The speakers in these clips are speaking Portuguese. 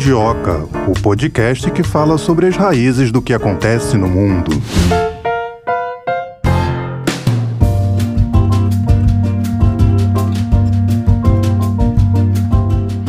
Mundioca, o podcast que fala sobre as raízes do que acontece no mundo.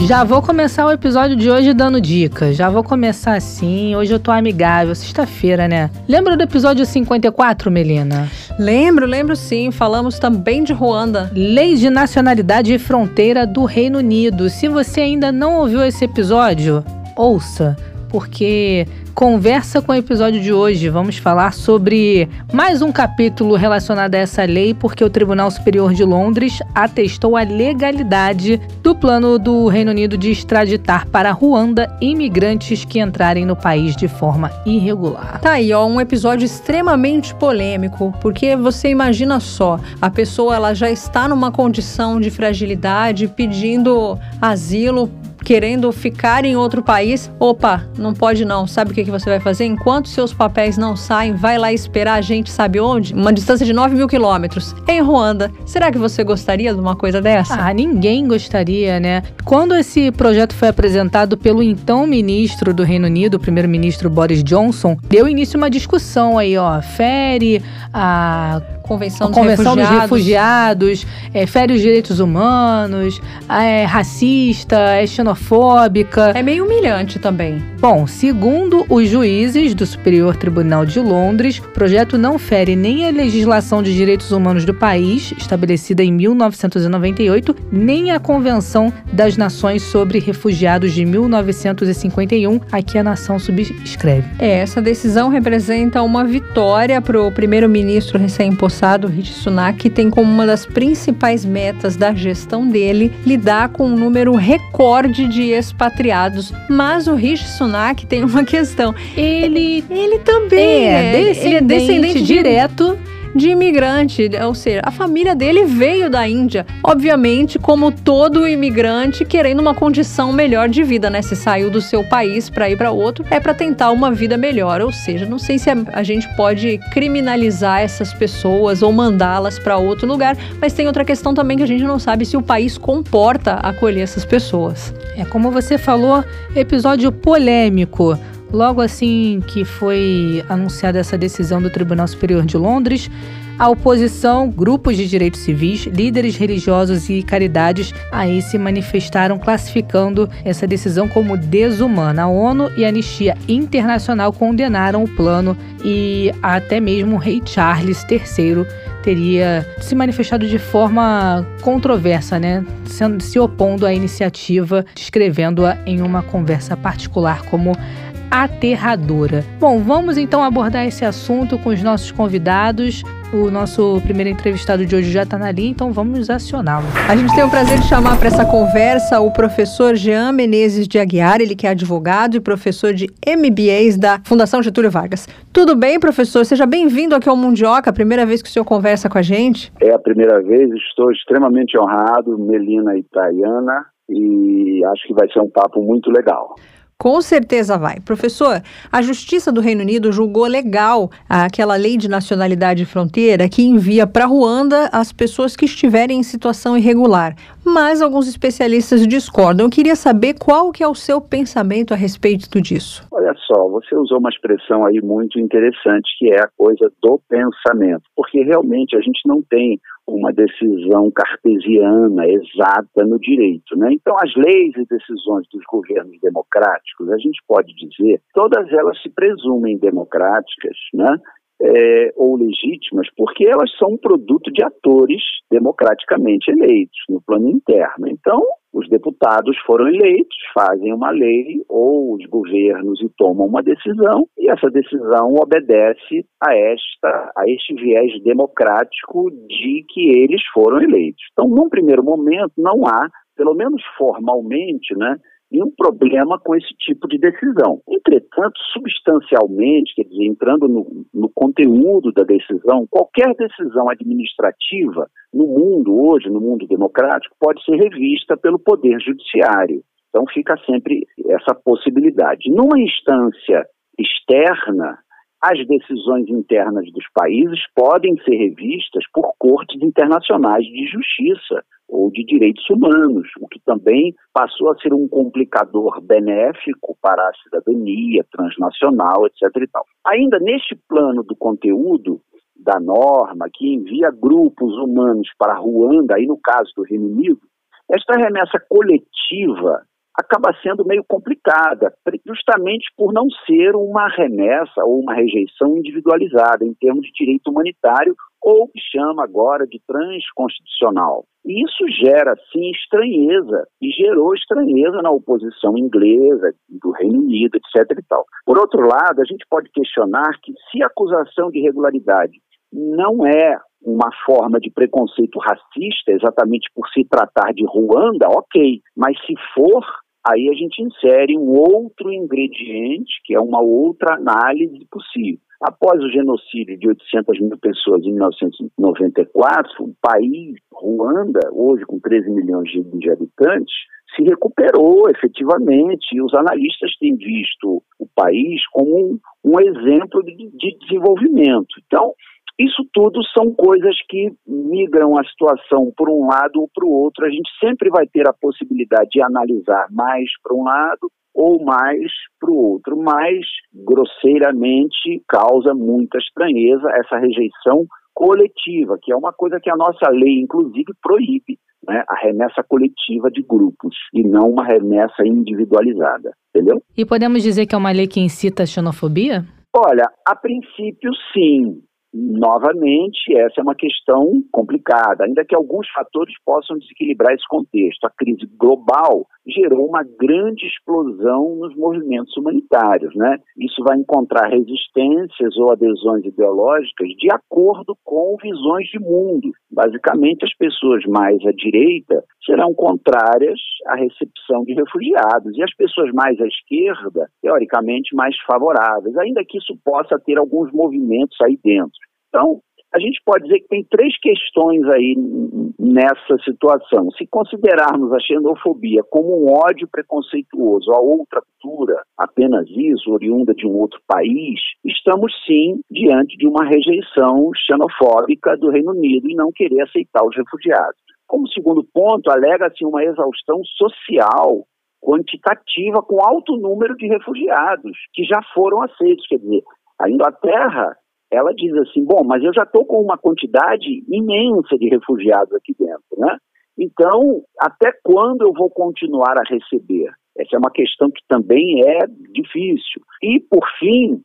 Já vou começar o episódio de hoje dando dicas. Já vou começar assim. Hoje eu tô amigável, sexta-feira, né? Lembra do episódio 54, Melina? Lembro, lembro sim. Falamos também de Ruanda. Lei de Nacionalidade e Fronteira do Reino Unido. Se você ainda não ouviu esse episódio, ouça, porque Conversa com o episódio de hoje. Vamos falar sobre mais um capítulo relacionado a essa lei, porque o Tribunal Superior de Londres atestou a legalidade do plano do Reino Unido de extraditar para Ruanda imigrantes que entrarem no país de forma irregular. Tá aí, ó, um episódio extremamente polêmico, porque você imagina só, a pessoa ela já está numa condição de fragilidade, pedindo asilo querendo ficar em outro país, opa, não pode não. Sabe o que, que você vai fazer? Enquanto seus papéis não saem, vai lá esperar a gente sabe onde? Uma distância de 9 mil quilômetros, em Ruanda. Será que você gostaria de uma coisa dessa? Ah, ninguém gostaria, né? Quando esse projeto foi apresentado pelo então ministro do Reino Unido, o primeiro-ministro Boris Johnson, deu início uma discussão aí, ó, fere a Convenção, dos Convenção Refugiados, dos refugiados é, fere os direitos humanos, é racista, é xenofóbica. É meio humilhante também. Bom, segundo os juízes do Superior Tribunal de Londres, o projeto não fere nem a legislação de direitos humanos do país, estabelecida em 1998, nem a Convenção das Nações sobre Refugiados de 1951, a que a nação subscreve. É, essa decisão representa uma vitória para o primeiro-ministro recém-imposto passado, Rishi Sunak tem como uma das principais metas da gestão dele lidar com um número recorde de expatriados. Mas o Rishi Sunak tem uma questão. Ele, ele também é, é descendente, ele é descendente direto de imigrante, ou seja, a família dele veio da Índia, obviamente, como todo imigrante querendo uma condição melhor de vida, né? Se saiu do seu país para ir para outro, é para tentar uma vida melhor, ou seja, não sei se a gente pode criminalizar essas pessoas ou mandá-las para outro lugar, mas tem outra questão também que a gente não sabe se o país comporta acolher essas pessoas. É como você falou, episódio polêmico. Logo assim que foi anunciada essa decisão do Tribunal Superior de Londres, a oposição, grupos de direitos civis, líderes religiosos e caridades aí se manifestaram classificando essa decisão como desumana. A ONU e a Anistia Internacional condenaram o plano e até mesmo o rei Charles III teria se manifestado de forma controversa, né? Se opondo à iniciativa, descrevendo-a em uma conversa particular como aterradora. Bom, vamos então abordar esse assunto com os nossos convidados. O nosso primeiro entrevistado de hoje já está na linha, então vamos acioná-lo. A gente tem o prazer de chamar para essa conversa o professor Jean Menezes de Aguiar, ele que é advogado e professor de MBAs da Fundação Getúlio Vargas. Tudo bem, professor? Seja bem-vindo aqui ao Mundioca, primeira vez que o senhor conversa com a gente. É a primeira vez, estou extremamente honrado, Melina e Tayana, e acho que vai ser um papo muito legal. Com certeza vai. Professor, a Justiça do Reino Unido julgou legal aquela lei de nacionalidade e fronteira que envia para Ruanda as pessoas que estiverem em situação irregular. Mas alguns especialistas discordam. Eu queria saber qual que é o seu pensamento a respeito disso. Olha só, você usou uma expressão aí muito interessante que é a coisa do pensamento, porque realmente a gente não tem uma decisão cartesiana exata no direito. Né? Então, as leis e decisões dos governos democráticos, a gente pode dizer, todas elas se presumem democráticas, né? É, ou legítimas, porque elas são produto de atores democraticamente eleitos no plano interno. Então, os deputados foram eleitos, fazem uma lei ou os governos e tomam uma decisão e essa decisão obedece a esta a este viés democrático de que eles foram eleitos. Então, num primeiro momento, não há, pelo menos formalmente, né, nenhum problema com esse tipo de decisão. Entretanto, substancialmente, quer dizer, entrando no, no conteúdo da decisão, qualquer decisão administrativa no mundo hoje, no mundo democrático, pode ser revista pelo Poder Judiciário. Então fica sempre essa possibilidade. Numa instância externa, as decisões internas dos países podem ser revistas por cortes internacionais de justiça ou de direitos humanos, o que também passou a ser um complicador benéfico para a cidadania transnacional, etc. Ainda neste plano do conteúdo da norma que envia grupos humanos para Ruanda, aí no caso do Reino Unido, esta remessa coletiva acaba sendo meio complicada, justamente por não ser uma remessa ou uma rejeição individualizada em termos de direito humanitário ou que chama agora de transconstitucional. E isso gera, sim, estranheza, e gerou estranheza na oposição inglesa, do Reino Unido, etc. E tal. Por outro lado, a gente pode questionar que se a acusação de irregularidade não é uma forma de preconceito racista, exatamente por se tratar de Ruanda, ok. Mas se for, aí a gente insere um outro ingrediente, que é uma outra análise possível. Após o genocídio de 800 mil pessoas em 1994, o país, Ruanda, hoje com 13 milhões de habitantes, se recuperou efetivamente e os analistas têm visto o país como um, um exemplo de, de desenvolvimento. Então, isso tudo são coisas que migram a situação por um lado ou para o outro. A gente sempre vai ter a possibilidade de analisar mais para um lado ou mais para o outro, mas grosseiramente causa muita estranheza essa rejeição coletiva, que é uma coisa que a nossa lei, inclusive, proíbe. Né, a remessa coletiva de grupos e não uma remessa individualizada, entendeu? E podemos dizer que é uma lei que incita a xenofobia? Olha, a princípio sim, Novamente, essa é uma questão complicada, ainda que alguns fatores possam desequilibrar esse contexto. A crise global gerou uma grande explosão nos movimentos humanitários. Né? Isso vai encontrar resistências ou adesões ideológicas de acordo com visões de mundo. Basicamente, as pessoas mais à direita serão contrárias à recepção de refugiados e as pessoas mais à esquerda, teoricamente, mais favoráveis, ainda que isso possa ter alguns movimentos aí dentro. Então, a gente pode dizer que tem três questões aí nessa situação. Se considerarmos a xenofobia como um ódio preconceituoso a outra cultura, apenas isso, oriunda de um outro país, estamos sim diante de uma rejeição xenofóbica do Reino Unido e não querer aceitar os refugiados. Como segundo ponto, alega-se uma exaustão social quantitativa com alto número de refugiados que já foram aceitos. Quer dizer, a Inglaterra ela diz assim: bom, mas eu já estou com uma quantidade imensa de refugiados aqui dentro, né? Então, até quando eu vou continuar a receber? Essa é uma questão que também é difícil. E, por fim,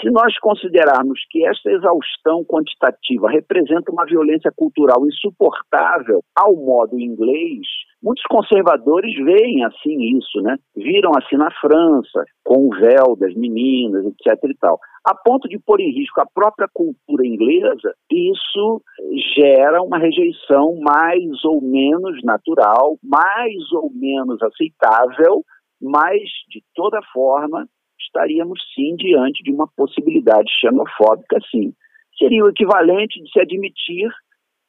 se nós considerarmos que esta exaustão quantitativa representa uma violência cultural insuportável ao modo inglês, muitos conservadores veem assim isso, né? Viram assim na França, com o véu das meninas, etc e tal. A ponto de pôr em risco a própria cultura inglesa, isso gera uma rejeição mais ou menos natural, mais ou menos aceitável, mas de toda forma estaríamos sim diante de uma possibilidade xenofóbica, sim. Seria o equivalente de se admitir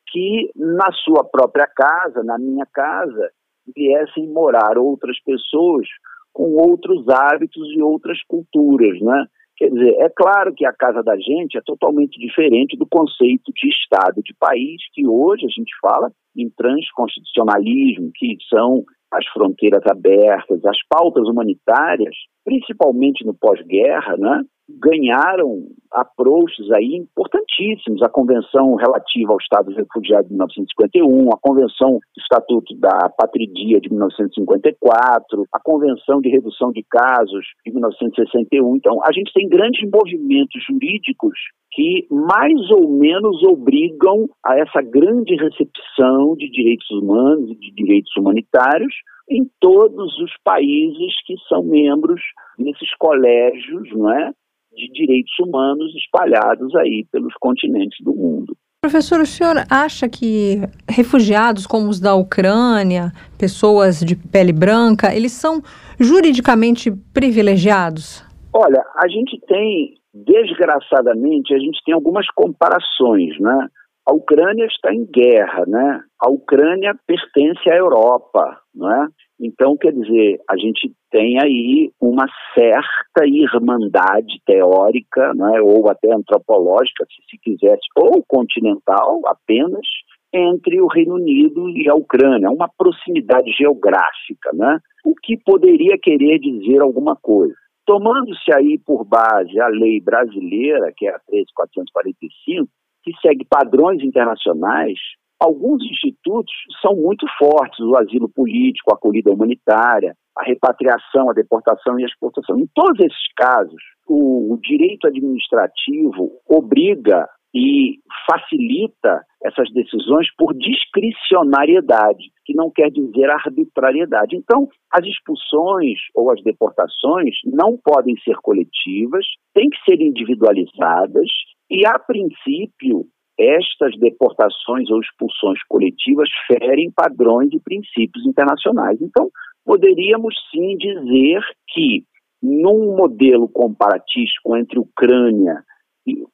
que na sua própria casa, na minha casa, viessem morar outras pessoas com outros hábitos e outras culturas, né? Quer dizer, é claro que a casa da gente é totalmente diferente do conceito de Estado, de país, que hoje a gente fala em transconstitucionalismo, que são as fronteiras abertas, as pautas humanitárias, principalmente no pós-guerra, né, ganharam approaches aí importantíssimos, a Convenção relativa ao Estado Refugiado de 1951, a Convenção do Estatuto da Patridia de 1954, a Convenção de Redução de Casos de 1961. Então, a gente tem grandes movimentos jurídicos que mais ou menos obrigam a essa grande recepção de direitos humanos e de direitos humanitários em todos os países que são membros desses colégios, não é, de direitos humanos espalhados aí pelos continentes do mundo. Professor, o senhor acha que refugiados como os da Ucrânia, pessoas de pele branca, eles são juridicamente privilegiados? Olha, a gente tem, desgraçadamente, a gente tem algumas comparações, né? A Ucrânia está em guerra, né? A Ucrânia pertence à Europa, não é? Então, quer dizer, a gente tem aí uma certa irmandade teórica, não é? ou até antropológica, se se quisesse, ou continental apenas, entre o Reino Unido e a Ucrânia, uma proximidade geográfica, né? o que poderia querer dizer alguma coisa. Tomando-se aí por base a lei brasileira, que é a 13445, que segue padrões internacionais, alguns institutos são muito fortes, o asilo político, a acolhida humanitária, a repatriação, a deportação e a exportação. Em todos esses casos, o, o direito administrativo obriga e facilita essas decisões por discricionariedade, que não quer dizer arbitrariedade. Então, as expulsões ou as deportações não podem ser coletivas, têm que ser individualizadas e, a princípio, estas deportações ou expulsões coletivas ferem padrões e princípios internacionais. Então, poderíamos sim dizer que, num modelo comparatístico entre Ucrânia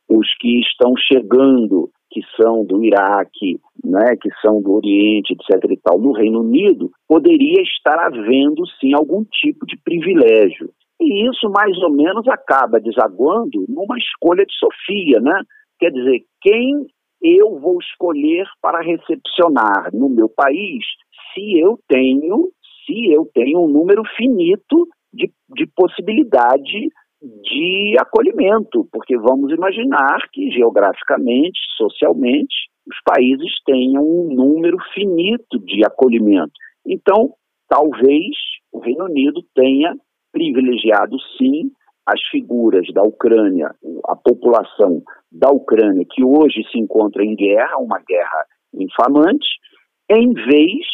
os que estão chegando, que são do Iraque, né, que são do Oriente, etc. e tal, no Reino Unido, poderia estar havendo sim algum tipo de privilégio. E isso mais ou menos acaba desaguando numa escolha de Sofia, né? Quer dizer, quem eu vou escolher para recepcionar no meu país se eu tenho, se eu tenho um número finito de, de possibilidade de acolhimento, porque vamos imaginar que geograficamente, socialmente, os países tenham um número finito de acolhimento. Então, talvez o Reino Unido tenha privilegiado sim as figuras da Ucrânia, a população da Ucrânia, que hoje se encontra em guerra, uma guerra infamante, em vez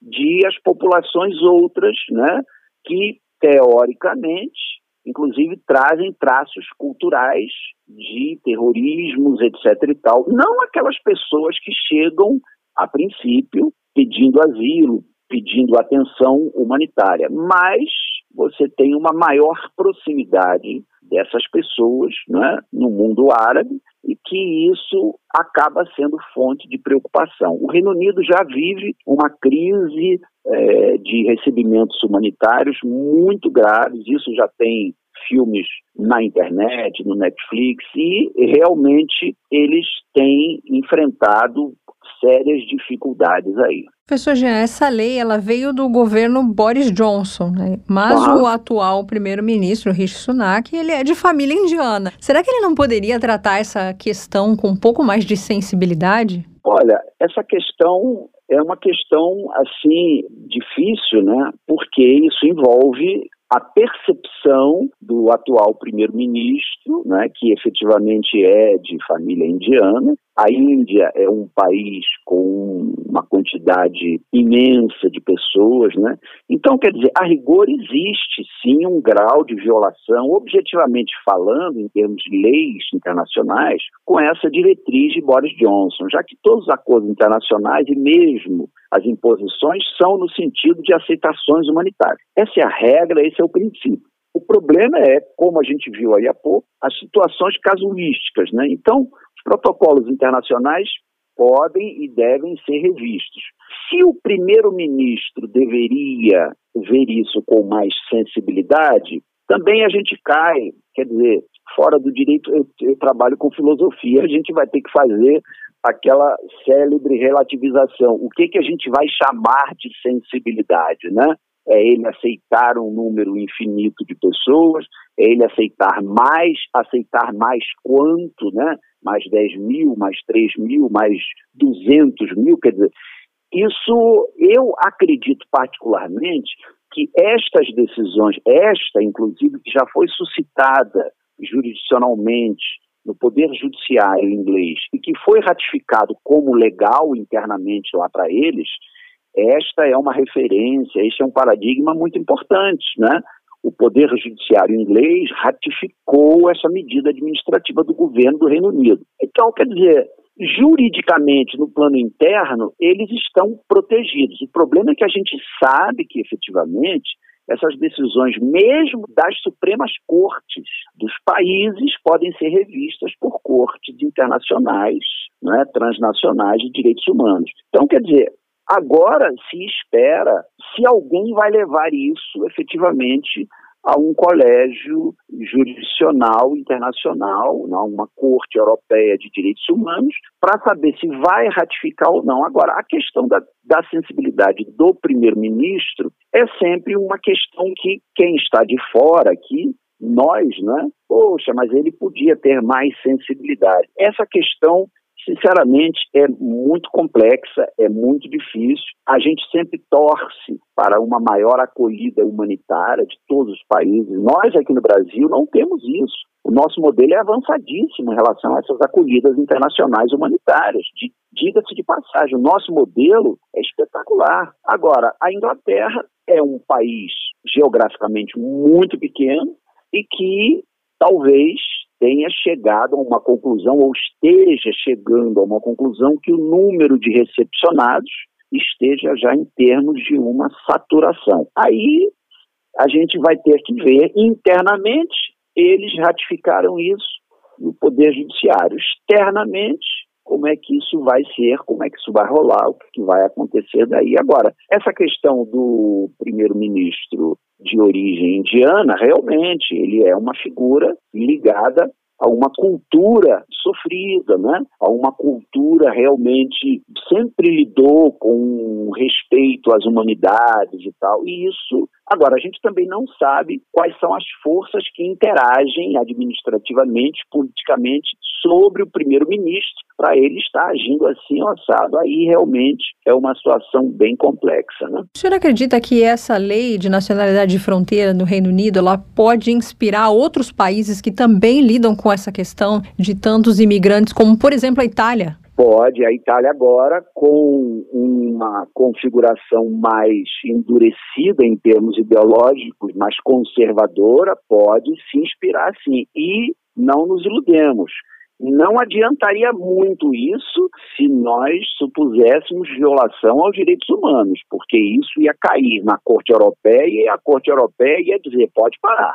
de as populações outras, né, que teoricamente, inclusive trazem traços culturais de terrorismos, etc. e tal. Não aquelas pessoas que chegam, a princípio, pedindo asilo, pedindo atenção humanitária, mas você tem uma maior proximidade dessas pessoas né, no mundo árabe e que isso acaba sendo fonte de preocupação. O Reino Unido já vive uma crise é, de recebimentos humanitários muito graves, isso já tem filmes na internet, no Netflix, e realmente eles têm enfrentado sérias dificuldades aí. Professor Jean, essa lei ela veio do governo Boris Johnson, né? mas o atual primeiro-ministro, Rishi Sunak, ele é de família indiana. Será que ele não poderia tratar essa questão com um pouco mais de sensibilidade? Olha, essa questão é uma questão assim difícil, né? Porque isso envolve a percepção do atual primeiro-ministro, né, que efetivamente é de família indiana. A Índia é um país com uma quantidade imensa de pessoas, né? Então, quer dizer, a rigor existe sim um grau de violação, objetivamente falando, em termos de leis internacionais, com essa diretriz de Boris Johnson, já que todos os acordos internacionais e mesmo as imposições são no sentido de aceitações humanitárias. Essa é a regra, esse é o princípio. O problema é, como a gente viu aí há pouco, as situações casuísticas. Né? Então, protocolos internacionais podem e devem ser revistos. Se o primeiro-ministro deveria ver isso com mais sensibilidade, também a gente cai, quer dizer, fora do direito, eu, eu trabalho com filosofia, a gente vai ter que fazer aquela célebre relativização. O que, que a gente vai chamar de sensibilidade, né? É ele aceitar um número infinito de pessoas, é ele aceitar mais, aceitar mais quanto, né? Mais 10 mil, mais 3 mil, mais 200 mil, quer dizer, isso eu acredito particularmente que estas decisões, esta inclusive que já foi suscitada jurisdicionalmente no Poder Judiciário inglês e que foi ratificado como legal internamente lá para eles, esta é uma referência, este é um paradigma muito importante, né? O Poder Judiciário inglês ratificou essa medida administrativa do governo do Reino Unido. Então, quer dizer, juridicamente, no plano interno, eles estão protegidos. O problema é que a gente sabe que, efetivamente, essas decisões, mesmo das Supremas Cortes dos países, podem ser revistas por cortes internacionais, né, transnacionais de direitos humanos. Então, quer dizer, agora se espera se alguém vai levar isso efetivamente a um colégio jurisdicional internacional, uma corte europeia de direitos humanos, para saber se vai ratificar ou não. Agora, a questão da, da sensibilidade do primeiro-ministro é sempre uma questão que quem está de fora aqui nós, né? Poxa, mas ele podia ter mais sensibilidade. Essa questão sinceramente, é muito complexa, é muito difícil. A gente sempre torce para uma maior acolhida humanitária de todos os países. Nós aqui no Brasil não temos isso. O nosso modelo é avançadíssimo em relação a essas acolhidas internacionais humanitárias. Diga-se de passagem, o nosso modelo é espetacular. Agora, a Inglaterra é um país geograficamente muito pequeno e que talvez tenha chegado a uma conclusão ou esteja chegando a uma conclusão que o número de recepcionados esteja já em termos de uma saturação. Aí a gente vai ter que ver internamente eles ratificaram isso no Poder Judiciário. Externamente, como é que isso vai ser, como é que isso vai rolar, o que vai acontecer daí. Agora, essa questão do primeiro-ministro de origem indiana, realmente, ele é uma figura ligada a uma cultura sofrida, né? a uma cultura realmente sempre lidou com respeito às humanidades e tal. E isso, agora, a gente também não sabe quais são as forças que interagem administrativamente, politicamente, sobre o primeiro-ministro, para ele estar agindo assim, assado. Aí realmente é uma situação bem complexa. Né? O senhor acredita que essa lei de nacionalidade de fronteira no Reino Unido ela pode inspirar outros países que também lidam com essa questão de tantos imigrantes, como por exemplo a Itália? Pode, a Itália agora, com uma configuração mais endurecida em termos ideológicos, mais conservadora, pode se inspirar sim. E não nos iludemos. Não adiantaria muito isso se nós supuséssemos violação aos direitos humanos, porque isso ia cair na Corte Europeia e a Corte Europeia ia dizer: pode parar.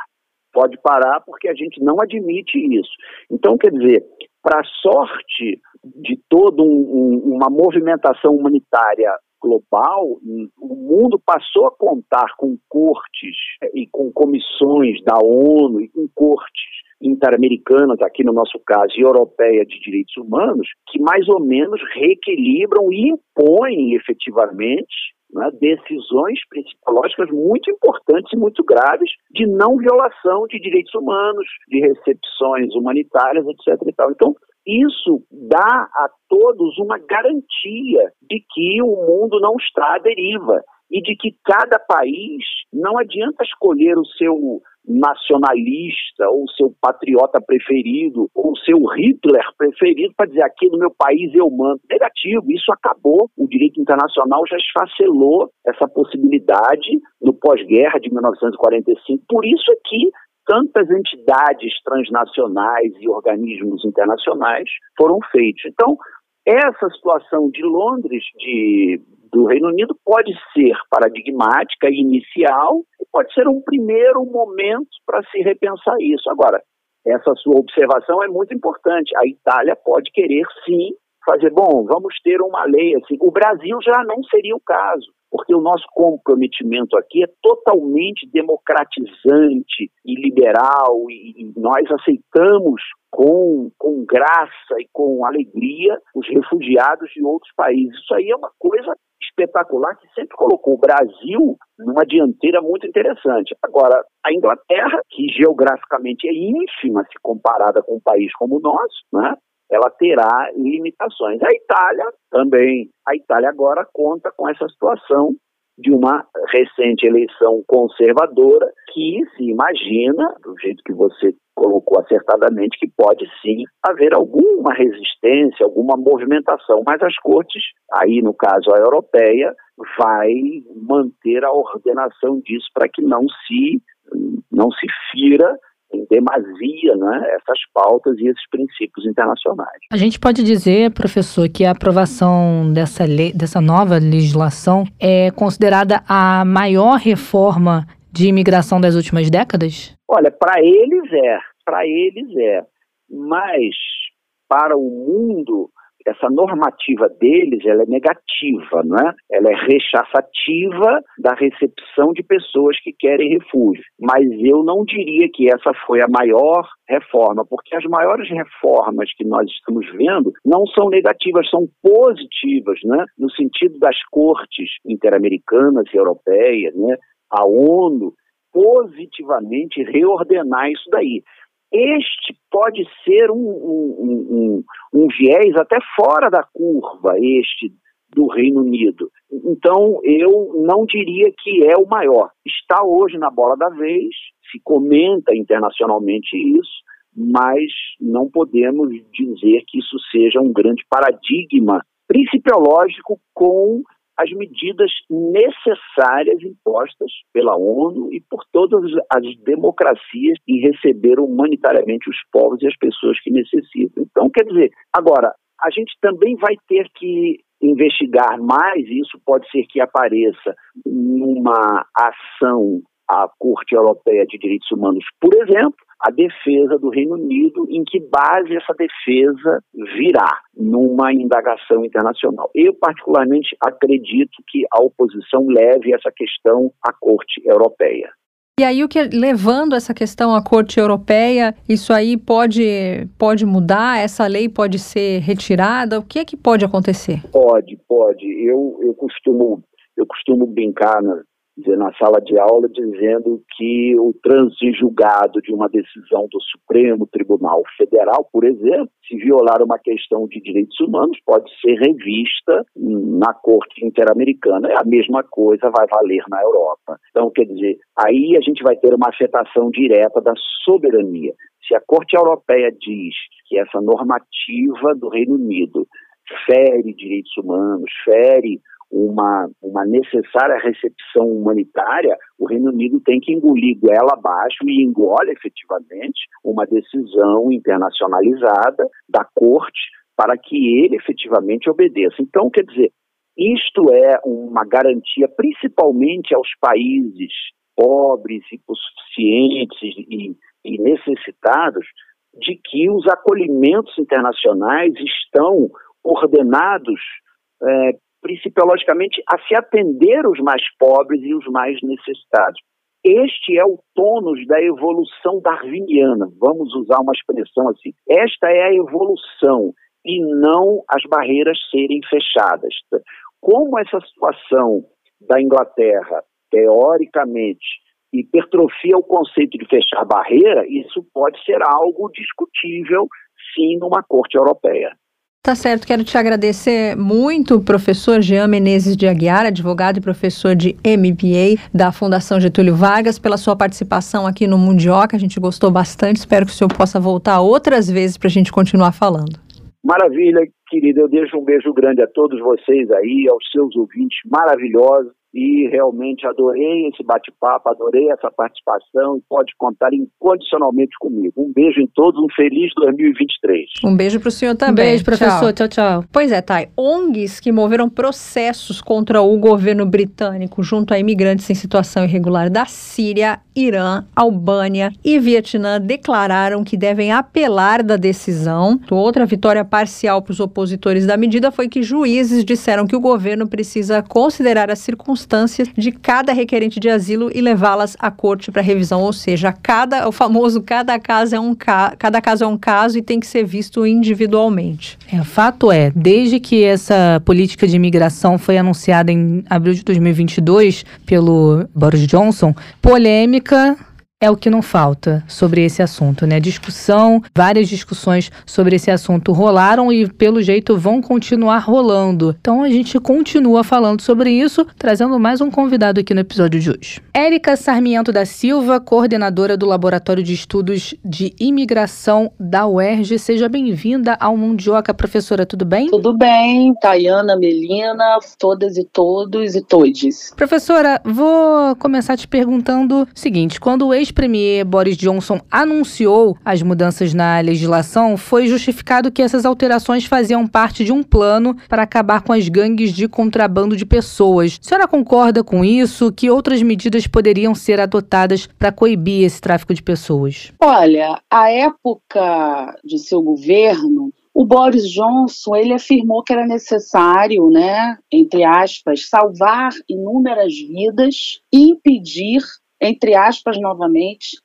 Pode parar porque a gente não admite isso. Então, quer dizer, para sorte de toda um, um, uma movimentação humanitária global, o mundo passou a contar com cortes e com comissões da ONU e com cortes interamericanas, aqui no nosso caso, e europeia de direitos humanos, que mais ou menos reequilibram e impõem efetivamente né, decisões principológicas muito importantes e muito graves de não violação de direitos humanos, de recepções humanitárias, etc. Então, isso dá a todos uma garantia de que o mundo não está à deriva e de que cada país não adianta escolher o seu nacionalista ou seu patriota preferido ou seu Hitler preferido para dizer aqui no meu país eu mando. Negativo, isso acabou. O direito internacional já esfacelou essa possibilidade no pós-guerra de 1945. Por isso é que tantas entidades transnacionais e organismos internacionais foram feitos. Então, essa situação de Londres, de, do Reino Unido, pode ser paradigmática e inicial, e pode ser um primeiro momento para se repensar isso. Agora, essa sua observação é muito importante. A Itália pode querer, sim, fazer, bom, vamos ter uma lei assim. O Brasil já não seria o caso porque o nosso comprometimento aqui é totalmente democratizante e liberal, e, nós aceitamos com, com graça e com alegria os refugiados de outros países. Isso aí é uma coisa espetacular que sempre colocou o Brasil numa dianteira muito interessante. Agora, a Inglaterra, que geograficamente é ínfima se comparada com um país como o nosso, né? ela terá limitações. A Itália também. A Itália agora conta com essa situação de uma recente eleição conservadora que se imagina, do jeito que você colocou acertadamente, que pode sim haver alguma resistência, alguma movimentação, mas as cortes, aí no caso a europeia, vai manter a ordenação disso para que não se não se fira em demasia né, essas pautas e esses princípios internacionais. A gente pode dizer, professor, que a aprovação dessa, lei, dessa nova legislação é considerada a maior reforma de imigração das últimas décadas? Olha, para eles é, para eles é, mas para o mundo essa normativa deles ela é negativa, não é? Ela é rechaçativa da recepção de pessoas que querem refúgio. Mas eu não diria que essa foi a maior reforma, porque as maiores reformas que nós estamos vendo não são negativas, são positivas, né? no sentido das cortes interamericanas e europeias, né? A ONU, positivamente reordenar isso daí. Este pode ser um, um, um, um viés até fora da curva, este do Reino Unido. Então, eu não diria que é o maior. Está hoje na bola da vez, se comenta internacionalmente isso, mas não podemos dizer que isso seja um grande paradigma principiológico com as medidas necessárias impostas pela ONU e por todas as democracias em receber humanitariamente os povos e as pessoas que necessitam. Então, quer dizer, agora, a gente também vai ter que investigar mais, e isso pode ser que apareça numa ação à Corte Europeia de Direitos Humanos, por exemplo, a defesa do Reino Unido, em que base essa defesa virá numa indagação internacional. Eu, particularmente, acredito que a oposição leve essa questão à Corte Europeia. E aí o que levando essa questão à Corte Europeia, isso aí pode pode mudar, essa lei pode ser retirada, o que é que pode acontecer? Pode, pode. Eu eu costumo eu costumo brincar na, dizer, na sala de aula dizendo que o trânsito julgado de uma decisão do Supremo Tribunal Federal, por exemplo, se violar uma questão de direitos humanos, pode ser revista na Corte Interamericana. É a mesma coisa vai valer na Europa. Então, quer dizer, aí a gente vai ter uma afetação direta da soberania. Se a Corte Europeia diz que essa normativa do Reino Unido fere direitos humanos, fere uma, uma necessária recepção humanitária, o Reino Unido tem que engolir goela abaixo e engole efetivamente uma decisão internacionalizada da Corte para que ele efetivamente obedeça. Então, quer dizer, isto é uma garantia principalmente aos países pobres, hipossuficientes e, e necessitados de que os acolhimentos internacionais estão ordenados é, principalmente a se atender os mais pobres e os mais necessitados. Este é o tônus da evolução darwiniana, vamos usar uma expressão assim. Esta é a evolução e não as barreiras serem fechadas. Como essa situação da Inglaterra, teoricamente, hipertrofia o conceito de fechar barreira, isso pode ser algo discutível, sim, numa corte europeia. Tá certo, quero te agradecer muito, professor Jean Menezes de Aguiar, advogado e professor de MBA da Fundação Getúlio Vargas, pela sua participação aqui no Mundioca. A gente gostou bastante, espero que o senhor possa voltar outras vezes para a gente continuar falando. Maravilha, querida. Eu deixo um beijo grande a todos vocês aí, aos seus ouvintes maravilhosos e realmente adorei esse bate-papo, adorei essa participação e pode contar incondicionalmente comigo. Um beijo em todos, um feliz 2023. Um beijo para o senhor também. Um beijo, professor. Tchau, tchau. tchau. Pois é, Thay. ONGs que moveram processos contra o governo britânico junto a imigrantes em situação irregular da Síria, Irã, Albânia e Vietnã declararam que devem apelar da decisão. Outra vitória parcial para os opositores da medida foi que juízes disseram que o governo precisa considerar as circunstâncias circunstâncias de cada requerente de asilo e levá-las à corte para revisão, ou seja, cada o famoso cada caso é um ca, cada caso é um caso e tem que ser visto individualmente. É, fato é, desde que essa política de imigração foi anunciada em abril de 2022 pelo Boris Johnson, polêmica é o que não falta sobre esse assunto, né? Discussão, várias discussões sobre esse assunto rolaram e, pelo jeito, vão continuar rolando. Então a gente continua falando sobre isso, trazendo mais um convidado aqui no episódio de hoje. Érica Sarmiento da Silva, coordenadora do Laboratório de Estudos de Imigração da UERJ. Seja bem-vinda ao Mundioca, professora, tudo bem? Tudo bem, Tayana, Melina, todas e todos e todes. Professora, vou começar te perguntando o seguinte: quando o ex ex-premier Boris Johnson anunciou as mudanças na legislação, foi justificado que essas alterações faziam parte de um plano para acabar com as gangues de contrabando de pessoas. A senhora concorda com isso? Que outras medidas poderiam ser adotadas para coibir esse tráfico de pessoas? Olha, a época de seu governo o Boris Johnson ele afirmou que era necessário, né, entre aspas, salvar inúmeras vidas e impedir, entre aspas, novamente,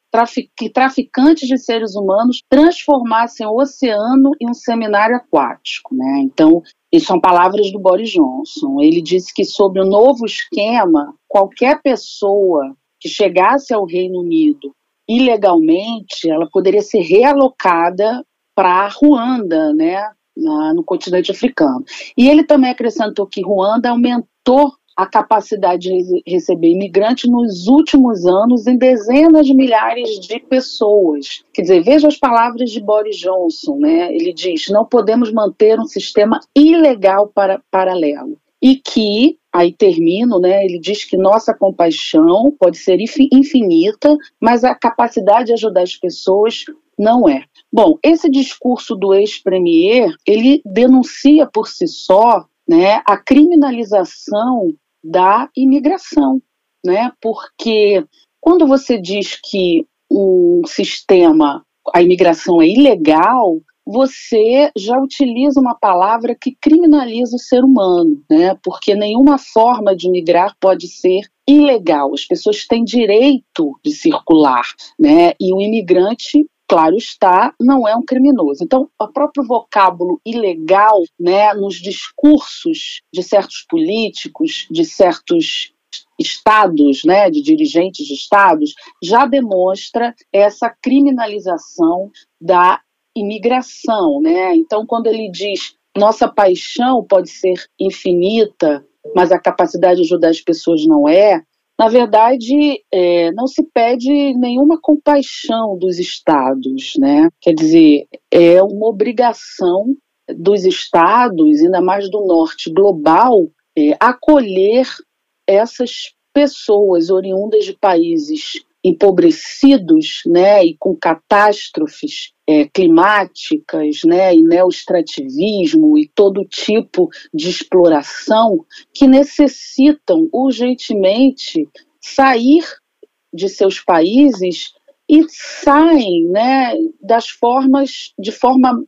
que traficantes de seres humanos transformassem o oceano em um seminário aquático, né? Então, isso são palavras do Boris Johnson. Ele disse que sob o novo esquema, qualquer pessoa que chegasse ao Reino Unido ilegalmente, ela poderia ser realocada para Ruanda, né, no continente africano. E ele também acrescentou que Ruanda aumentou a capacidade de receber imigrantes nos últimos anos em dezenas de milhares de pessoas. Quer dizer, veja as palavras de Boris Johnson, né? Ele diz: não podemos manter um sistema ilegal para, paralelo. E que, aí termino, né? Ele diz que nossa compaixão pode ser infinita, mas a capacidade de ajudar as pessoas não é. Bom, esse discurso do ex-premier, ele denuncia por si só né, a criminalização da imigração, né? Porque quando você diz que um sistema, a imigração é ilegal, você já utiliza uma palavra que criminaliza o ser humano, né? Porque nenhuma forma de migrar pode ser ilegal. As pessoas têm direito de circular, né? E o imigrante claro está, não é um criminoso. Então, o próprio vocábulo ilegal, né, nos discursos de certos políticos, de certos estados, né, de dirigentes de estados, já demonstra essa criminalização da imigração, né? Então, quando ele diz nossa paixão pode ser infinita, mas a capacidade de ajudar as pessoas não é, na verdade, é, não se pede nenhuma compaixão dos estados, né? Quer dizer, é uma obrigação dos estados, ainda mais do norte global, é, acolher essas pessoas oriundas de países empobrecidos, né, e com catástrofes é, climáticas, né, e neoestrativismo e todo tipo de exploração que necessitam urgentemente sair de seus países e saem, né, das formas de forma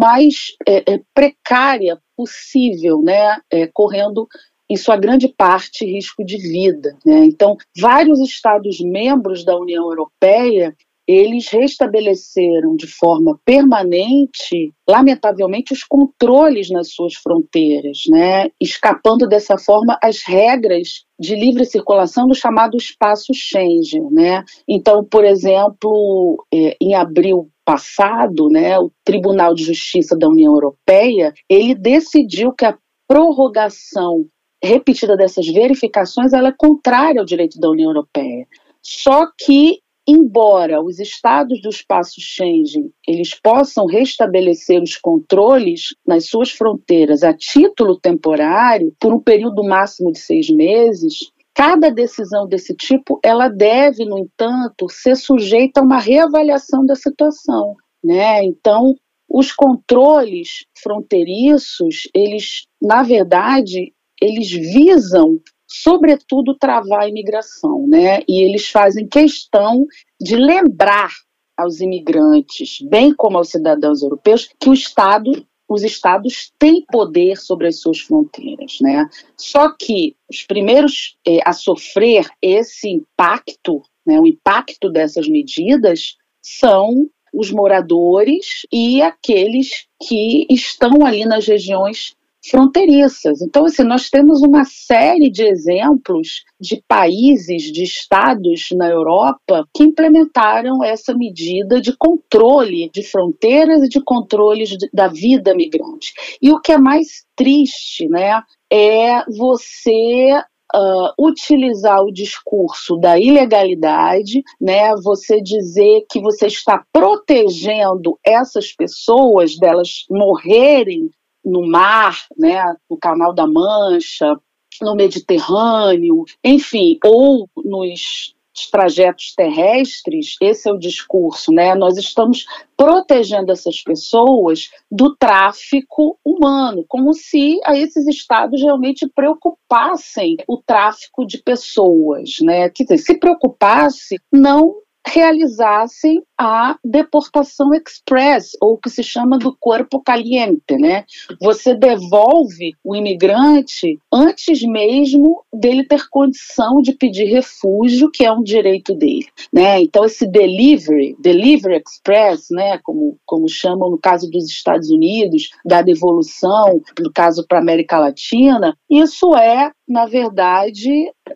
mais é, é, precária possível, né, é, correndo em sua grande parte, risco de vida. Né? Então, vários Estados-membros da União Europeia eles restabeleceram de forma permanente, lamentavelmente, os controles nas suas fronteiras, né? escapando dessa forma às regras de livre circulação do chamado espaço Schengen. Né? Então, por exemplo, é, em abril passado, né, o Tribunal de Justiça da União Europeia ele decidiu que a prorrogação repetida dessas verificações ela é contrária ao direito da União Europeia. Só que embora os estados do espaço Schengen eles possam restabelecer os controles nas suas fronteiras a título temporário por um período máximo de seis meses, cada decisão desse tipo ela deve, no entanto, ser sujeita a uma reavaliação da situação, né? Então os controles fronteiriços, eles, na verdade, eles visam sobretudo travar a imigração, né? E eles fazem questão de lembrar aos imigrantes, bem como aos cidadãos europeus, que o Estado, os estados têm poder sobre as suas fronteiras, né? Só que os primeiros eh, a sofrer esse impacto, né, o impacto dessas medidas, são os moradores e aqueles que estão ali nas regiões fronteiriças. Então, assim, nós temos uma série de exemplos de países, de estados na Europa que implementaram essa medida de controle de fronteiras e de controle da vida migrante. E o que é mais triste, né, é você Uh, utilizar o discurso da ilegalidade, né? Você dizer que você está protegendo essas pessoas delas morrerem no mar, né, no Canal da Mancha, no Mediterrâneo, enfim, ou nos trajetos terrestres, esse é o discurso, né? Nós estamos protegendo essas pessoas do tráfico humano, como se a esses estados realmente preocupassem o tráfico de pessoas, né? Quer dizer, se preocupasse, não realizassem a deportação express, ou o que se chama do corpo caliente, né? Você devolve o imigrante antes mesmo dele ter condição de pedir refúgio, que é um direito dele, né? Então esse delivery, delivery express, né, como como chamam no caso dos Estados Unidos, da devolução, no caso para América Latina, isso é na verdade,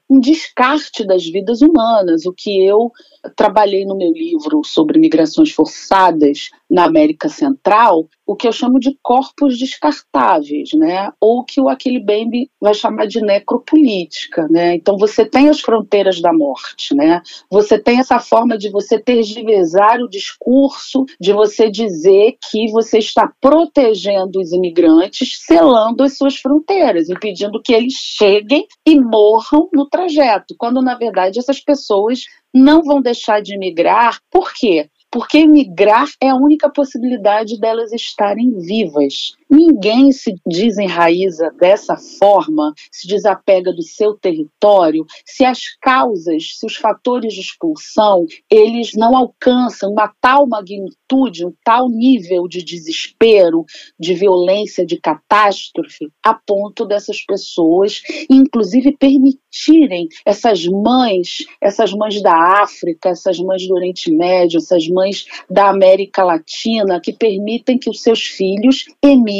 um descarte das vidas humanas. O que eu trabalhei no meu livro sobre migrações forçadas na América Central, o que eu chamo de corpos descartáveis, né? Ou que o Aquile Bembe vai chamar de necropolítica, né? Então você tem as fronteiras da morte, né? Você tem essa forma de você tergiversar o discurso, de você dizer que você está protegendo os imigrantes, selando as suas fronteiras, impedindo que eles cheguem e morram no trajeto, quando na verdade essas pessoas não vão deixar de migrar. Por quê? Porque migrar é a única possibilidade delas estarem vivas. Ninguém se desenraiza dessa forma, se desapega do seu território, se as causas, se os fatores de expulsão, eles não alcançam uma tal magnitude, um tal nível de desespero, de violência, de catástrofe, a ponto dessas pessoas, inclusive, permitirem essas mães, essas mães da África, essas mães do Oriente Médio, essas mães da América Latina que permitem que os seus filhos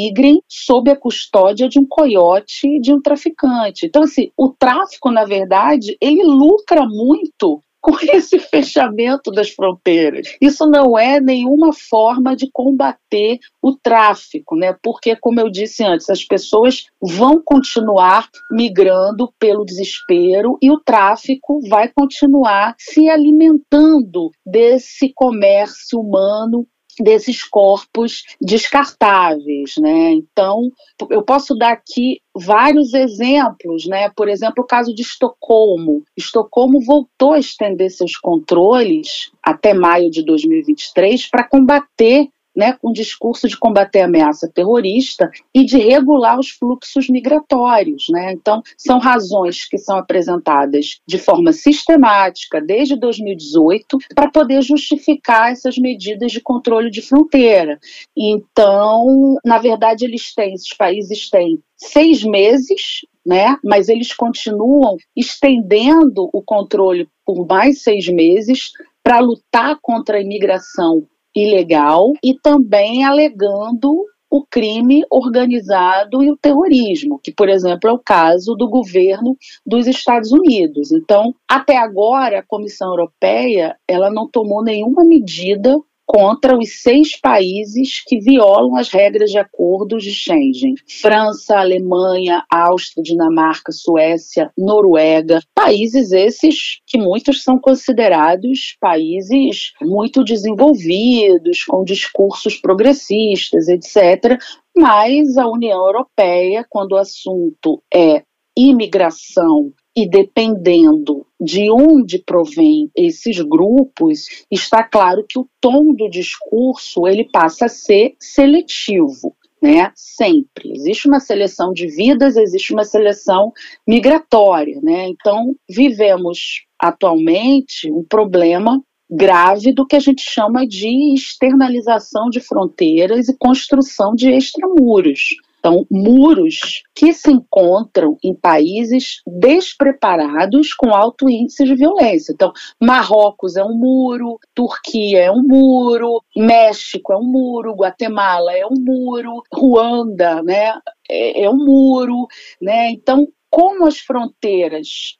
emigrem sob a custódia de um coiote, de um traficante. Então, assim, o tráfico, na verdade, ele lucra muito com esse fechamento das fronteiras. Isso não é nenhuma forma de combater o tráfico, né? Porque, como eu disse antes, as pessoas vão continuar migrando pelo desespero e o tráfico vai continuar se alimentando desse comércio humano desses corpos descartáveis, né? Então, eu posso dar aqui vários exemplos, né? Por exemplo, o caso de Estocolmo. Estocolmo voltou a estender seus controles até maio de 2023 para combater né, com o discurso de combater a ameaça terrorista e de regular os fluxos migratórios. Né? Então, são razões que são apresentadas de forma sistemática desde 2018 para poder justificar essas medidas de controle de fronteira. Então, na verdade, eles têm, esses países têm seis meses né? Mas eles continuam estendendo o controle por mais seis meses para lutar contra a imigração ilegal e também alegando o crime organizado e o terrorismo, que, por exemplo, é o caso do governo dos Estados Unidos. Então, até agora, a Comissão Europeia ela não tomou nenhuma medida contra os seis países que violam as regras de acordos de Schengen: França, Alemanha, Áustria, Dinamarca, Suécia, Noruega. Países esses que muitos são considerados países muito desenvolvidos, com discursos progressistas, etc. Mas a União Europeia, quando o assunto é imigração e dependendo de onde provém esses grupos, está claro que o tom do discurso ele passa a ser seletivo. Né? Sempre. Existe uma seleção de vidas, existe uma seleção migratória. Né? Então, vivemos atualmente um problema grave do que a gente chama de externalização de fronteiras e construção de extramuros. Então, muros que se encontram em países despreparados com alto índice de violência. Então, Marrocos é um muro, Turquia é um muro, México é um muro, Guatemala é um muro, Ruanda né, é, é um muro. Né? Então, como as fronteiras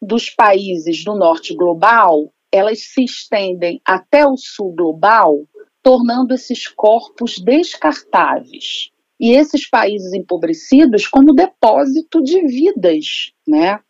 dos países do norte global elas se estendem até o sul global, tornando esses corpos descartáveis e esses países empobrecidos como depósito de vidas, né?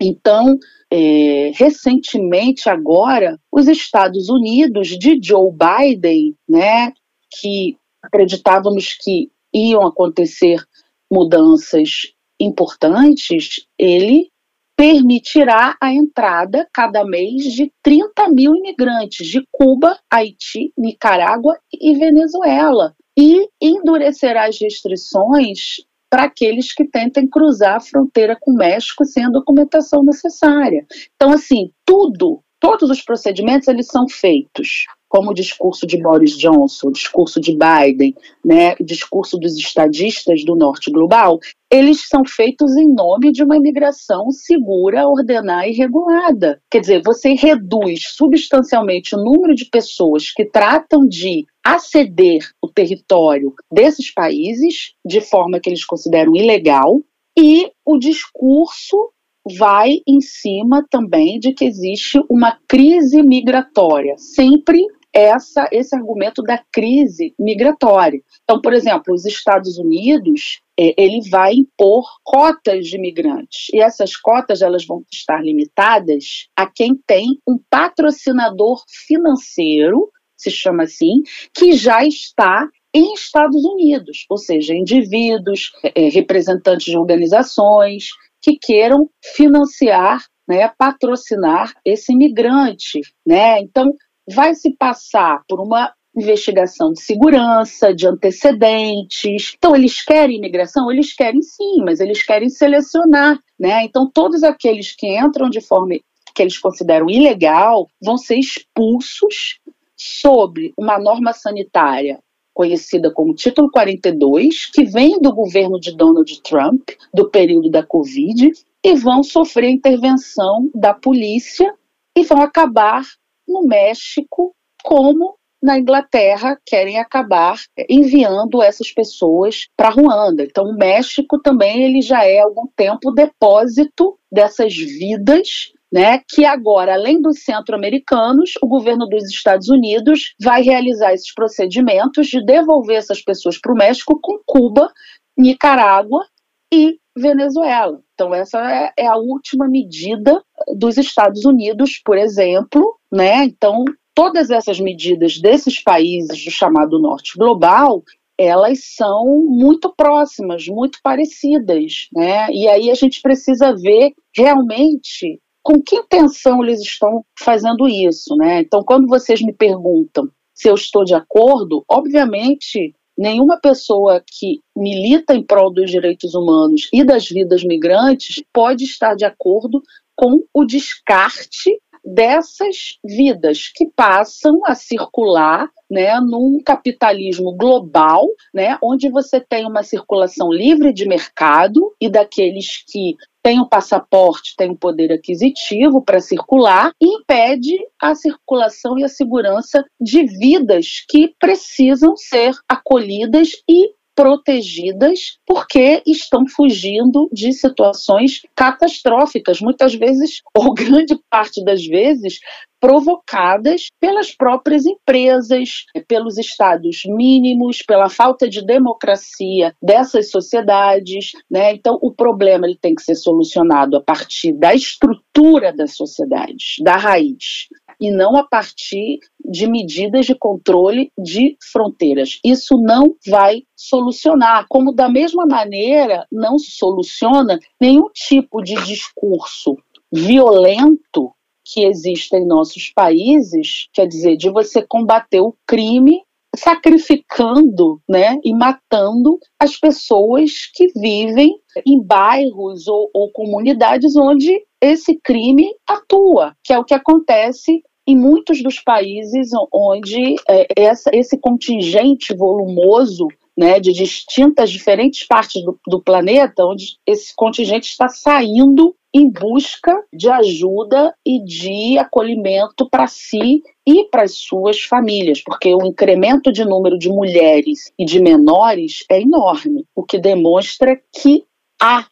Então, é, recentemente agora, os Estados Unidos de Joe Biden, né, que acreditávamos que iam acontecer mudanças importantes, ele permitirá a entrada cada mês de 30 mil imigrantes de Cuba, Haiti, Nicarágua e Venezuela e endurecerá as restrições para aqueles que tentem cruzar a fronteira com o México sem a documentação necessária. Então, assim, tudo, todos os procedimentos, eles são feitos como o discurso de Boris Johnson, o discurso de Biden, né, o discurso dos estadistas do norte global, eles são feitos em nome de uma imigração segura, ordenada e regulada. Quer dizer, você reduz substancialmente o número de pessoas que tratam de aceder o território desses países de forma que eles consideram ilegal e o discurso vai em cima também de que existe uma crise migratória, sempre essa esse argumento da crise migratória. Então, por exemplo, os Estados Unidos é, ele vai impor cotas de imigrantes e essas cotas elas vão estar limitadas a quem tem um patrocinador financeiro, se chama assim, que já está em Estados Unidos, ou seja, indivíduos, é, representantes de organizações que queiram financiar, né, patrocinar esse imigrante, né? Então, vai se passar por uma investigação de segurança, de antecedentes. Então, eles querem imigração? Eles querem sim, mas eles querem selecionar, né? Então, todos aqueles que entram de forma que eles consideram ilegal vão ser expulsos sobre uma norma sanitária conhecida como Título 42, que vem do governo de Donald Trump, do período da Covid, e vão sofrer intervenção da polícia e vão acabar no México, como na Inglaterra querem acabar enviando essas pessoas para Ruanda. Então, o México também ele já é há algum tempo depósito dessas vidas né, que agora, além dos centro-americanos, o governo dos Estados Unidos vai realizar esses procedimentos de devolver essas pessoas para o México com Cuba, Nicarágua e Venezuela. Então, essa é, é a última medida dos Estados Unidos, por exemplo, né? Então, todas essas medidas desses países do chamado Norte Global, elas são muito próximas, muito parecidas, né? E aí a gente precisa ver realmente com que intenção eles estão fazendo isso, né? Então, quando vocês me perguntam se eu estou de acordo, obviamente nenhuma pessoa que milita em prol dos direitos humanos e das vidas migrantes pode estar de acordo com o descarte dessas vidas que passam a circular né, num capitalismo global, né, onde você tem uma circulação livre de mercado e daqueles que têm o passaporte, têm o poder aquisitivo para circular e impede a circulação e a segurança de vidas que precisam ser acolhidas e protegidas porque estão fugindo de situações catastróficas, muitas vezes, ou grande parte das vezes, provocadas pelas próprias empresas, pelos estados mínimos, pela falta de democracia dessas sociedades, né? Então o problema ele tem que ser solucionado a partir da estrutura das sociedades, da raiz, e não a partir de medidas de controle de fronteiras. Isso não vai solucionar, como da mesma maneira não soluciona nenhum tipo de discurso violento que existe em nossos países, quer dizer, de você combater o crime sacrificando né, e matando as pessoas que vivem em bairros ou, ou comunidades onde esse crime atua, que é o que acontece em muitos dos países onde é, essa, esse contingente volumoso né, de distintas, diferentes partes do, do planeta, onde esse contingente está saindo em busca de ajuda e de acolhimento para si e para as suas famílias, porque o incremento de número de mulheres e de menores é enorme, o que demonstra que há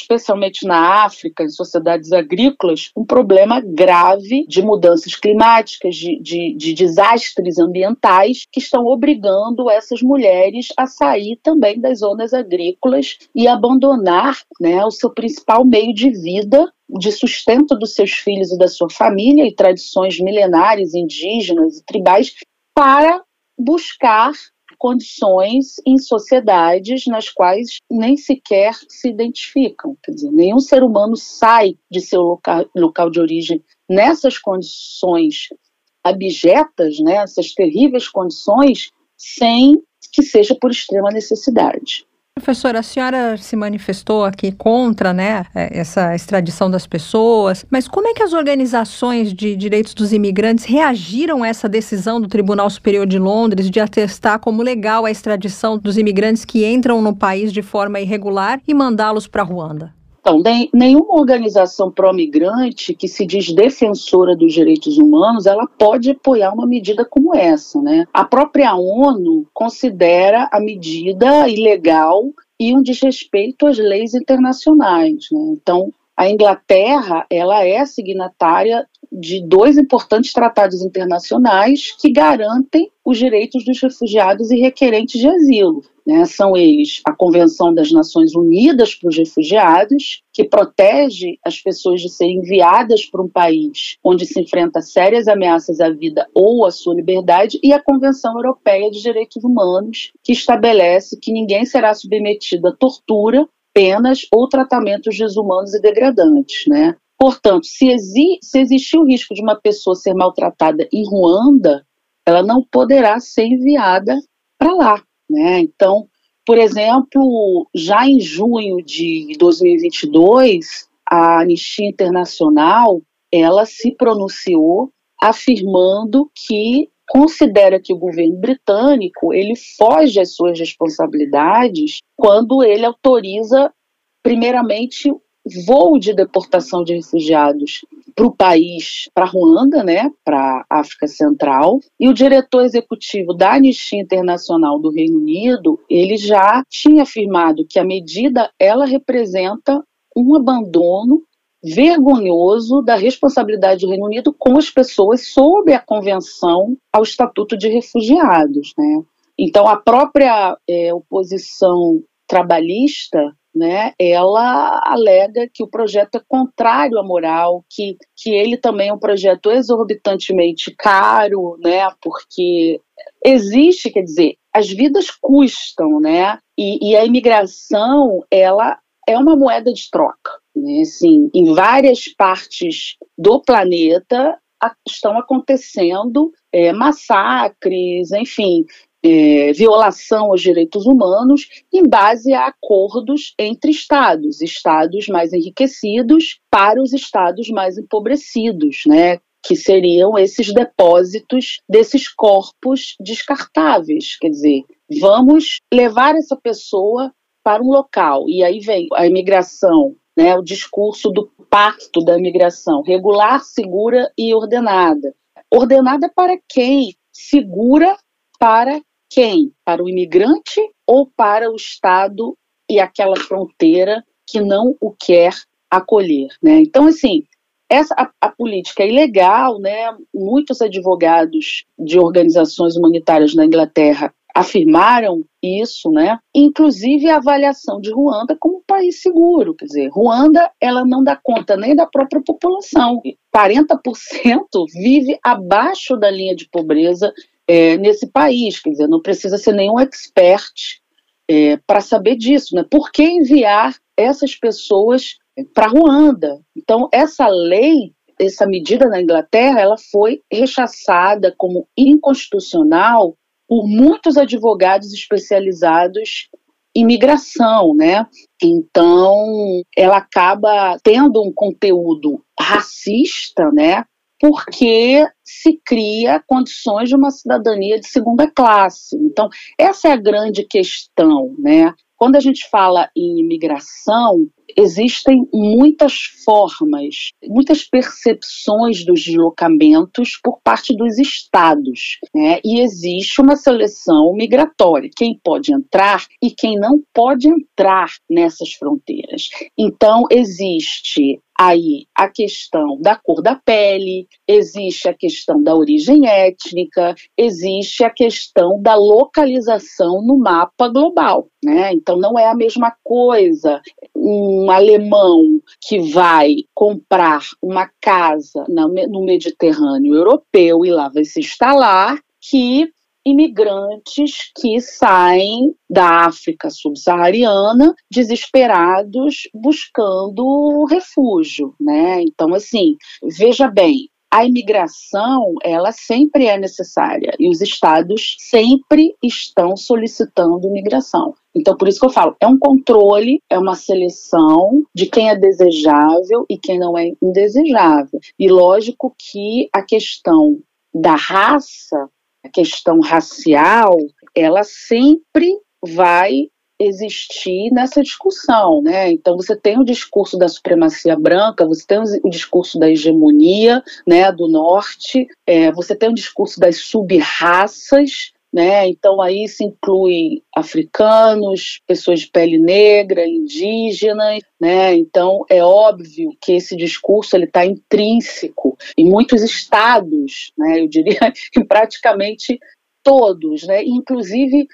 especialmente na África, em sociedades agrícolas, um problema grave de mudanças climáticas, de, de, de, desastres ambientais que estão obrigando essas mulheres a sair também das zonas agrícolas e abandonar né, o seu principal meio de vida de sustento dos seus filhos e da sua família e tradições milenares indígenas e tribais para buscar condições em sociedades nas quais nem sequer se identificam. Quer dizer, nenhum ser humano sai de seu local, local de origem nessas condições abjetas, né, terríveis condições, sem que seja por extrema necessidade. Professora, a senhora se manifestou aqui contra né, é, essa extradição das pessoas, mas como é que as organizações de direitos dos imigrantes reagiram a essa decisão do Tribunal Superior de Londres de atestar como legal a extradição dos imigrantes que entram no país de forma irregular e mandá-los para Ruanda? Então, nenhuma organização pró-migrante que se diz defensora dos direitos humanos, ela pode apoiar uma medida como essa, né? A própria ONU considera a medida ilegal e um desrespeito às leis internacionais, né? Então, a Inglaterra, ela é signatária de dois importantes tratados internacionais que garantem os direitos dos refugiados e requerentes de asilo. Né? São eles a Convenção das Nações Unidas para os Refugiados, que protege as pessoas de serem enviadas para um país onde se enfrenta sérias ameaças à vida ou à sua liberdade, e a Convenção Europeia de Direitos Humanos, que estabelece que ninguém será submetido a tortura penas ou tratamentos desumanos e degradantes, né? Portanto, se, exi se existir o risco de uma pessoa ser maltratada em Ruanda, ela não poderá ser enviada para lá. Né? Então, por exemplo, já em junho de 2022, a Anistia Internacional ela se pronunciou afirmando que considera que o governo britânico ele foge às suas responsabilidades quando ele autoriza primeiramente voo de deportação de refugiados para o país, para Ruanda, né, para África Central, e o diretor executivo da Anistia Internacional do Reino Unido, ele já tinha afirmado que a medida ela representa um abandono vergonhoso da responsabilidade do Reino Unido com as pessoas sob a convenção ao Estatuto de Refugiados, né? Então a própria é, oposição trabalhista né, ela alega que o projeto é contrário à moral, que, que ele também é um projeto exorbitantemente caro, né, porque existe, quer dizer, as vidas custam, né, e, e a imigração, ela é uma moeda de troca, né, assim, em várias partes do planeta estão acontecendo é, massacres, enfim, é, violação aos direitos humanos em base a acordos entre estados, estados mais enriquecidos para os estados mais empobrecidos, né? Que seriam esses depósitos desses corpos descartáveis. Quer dizer, vamos levar essa pessoa para um local. E aí vem a imigração, né, o discurso do pacto da imigração, regular, segura e ordenada. Ordenada para quem? Segura para quem? Para o imigrante ou para o Estado e aquela fronteira que não o quer acolher, né? Então, assim, essa a, a, política é ilegal, né? Muitos advogados de organizações humanitárias na Inglaterra afirmaram isso, né? Inclusive a avaliação de Ruanda como um país seguro, quer dizer, Ruanda ela não dá conta nem da própria população. 40% vive abaixo da linha de pobreza é, nesse país. Quer dizer, não precisa ser nenhum expert é, para saber disso. Né? Por que enviar essas pessoas para Ruanda? Então, essa lei, essa medida na Inglaterra, ela foi rechaçada como inconstitucional por muitos advogados especializados em migração, né? Então, ela acaba tendo um conteúdo racista, né? Porque se cria condições de uma cidadania de segunda classe. Então, essa é a grande questão, né? Quando a gente fala em imigração, existem muitas formas, muitas percepções dos deslocamentos por parte dos estados, né? E existe uma seleção migratória, quem pode entrar e quem não pode entrar nessas fronteiras. Então existe aí a questão da cor da pele, existe a questão da origem étnica, existe a questão da localização no mapa global, né? Então não é a mesma coisa um alemão que vai comprar uma casa no Mediterrâneo europeu e lá vai se instalar que imigrantes que saem da África subsaariana desesperados buscando refúgio, né? Então assim, veja bem, a imigração, ela sempre é necessária e os estados sempre estão solicitando imigração. Então, por isso que eu falo, é um controle, é uma seleção de quem é desejável e quem não é indesejável. E lógico que a questão da raça, a questão racial, ela sempre vai existir nessa discussão, né? Então você tem o discurso da supremacia branca, você tem o discurso da hegemonia, né, do norte, é, você tem o discurso das subraças, né? Então aí se inclui africanos, pessoas de pele negra, indígenas, né? Então é óbvio que esse discurso ele está intrínseco em muitos estados, né? Eu diria em praticamente todos, né? Inclusive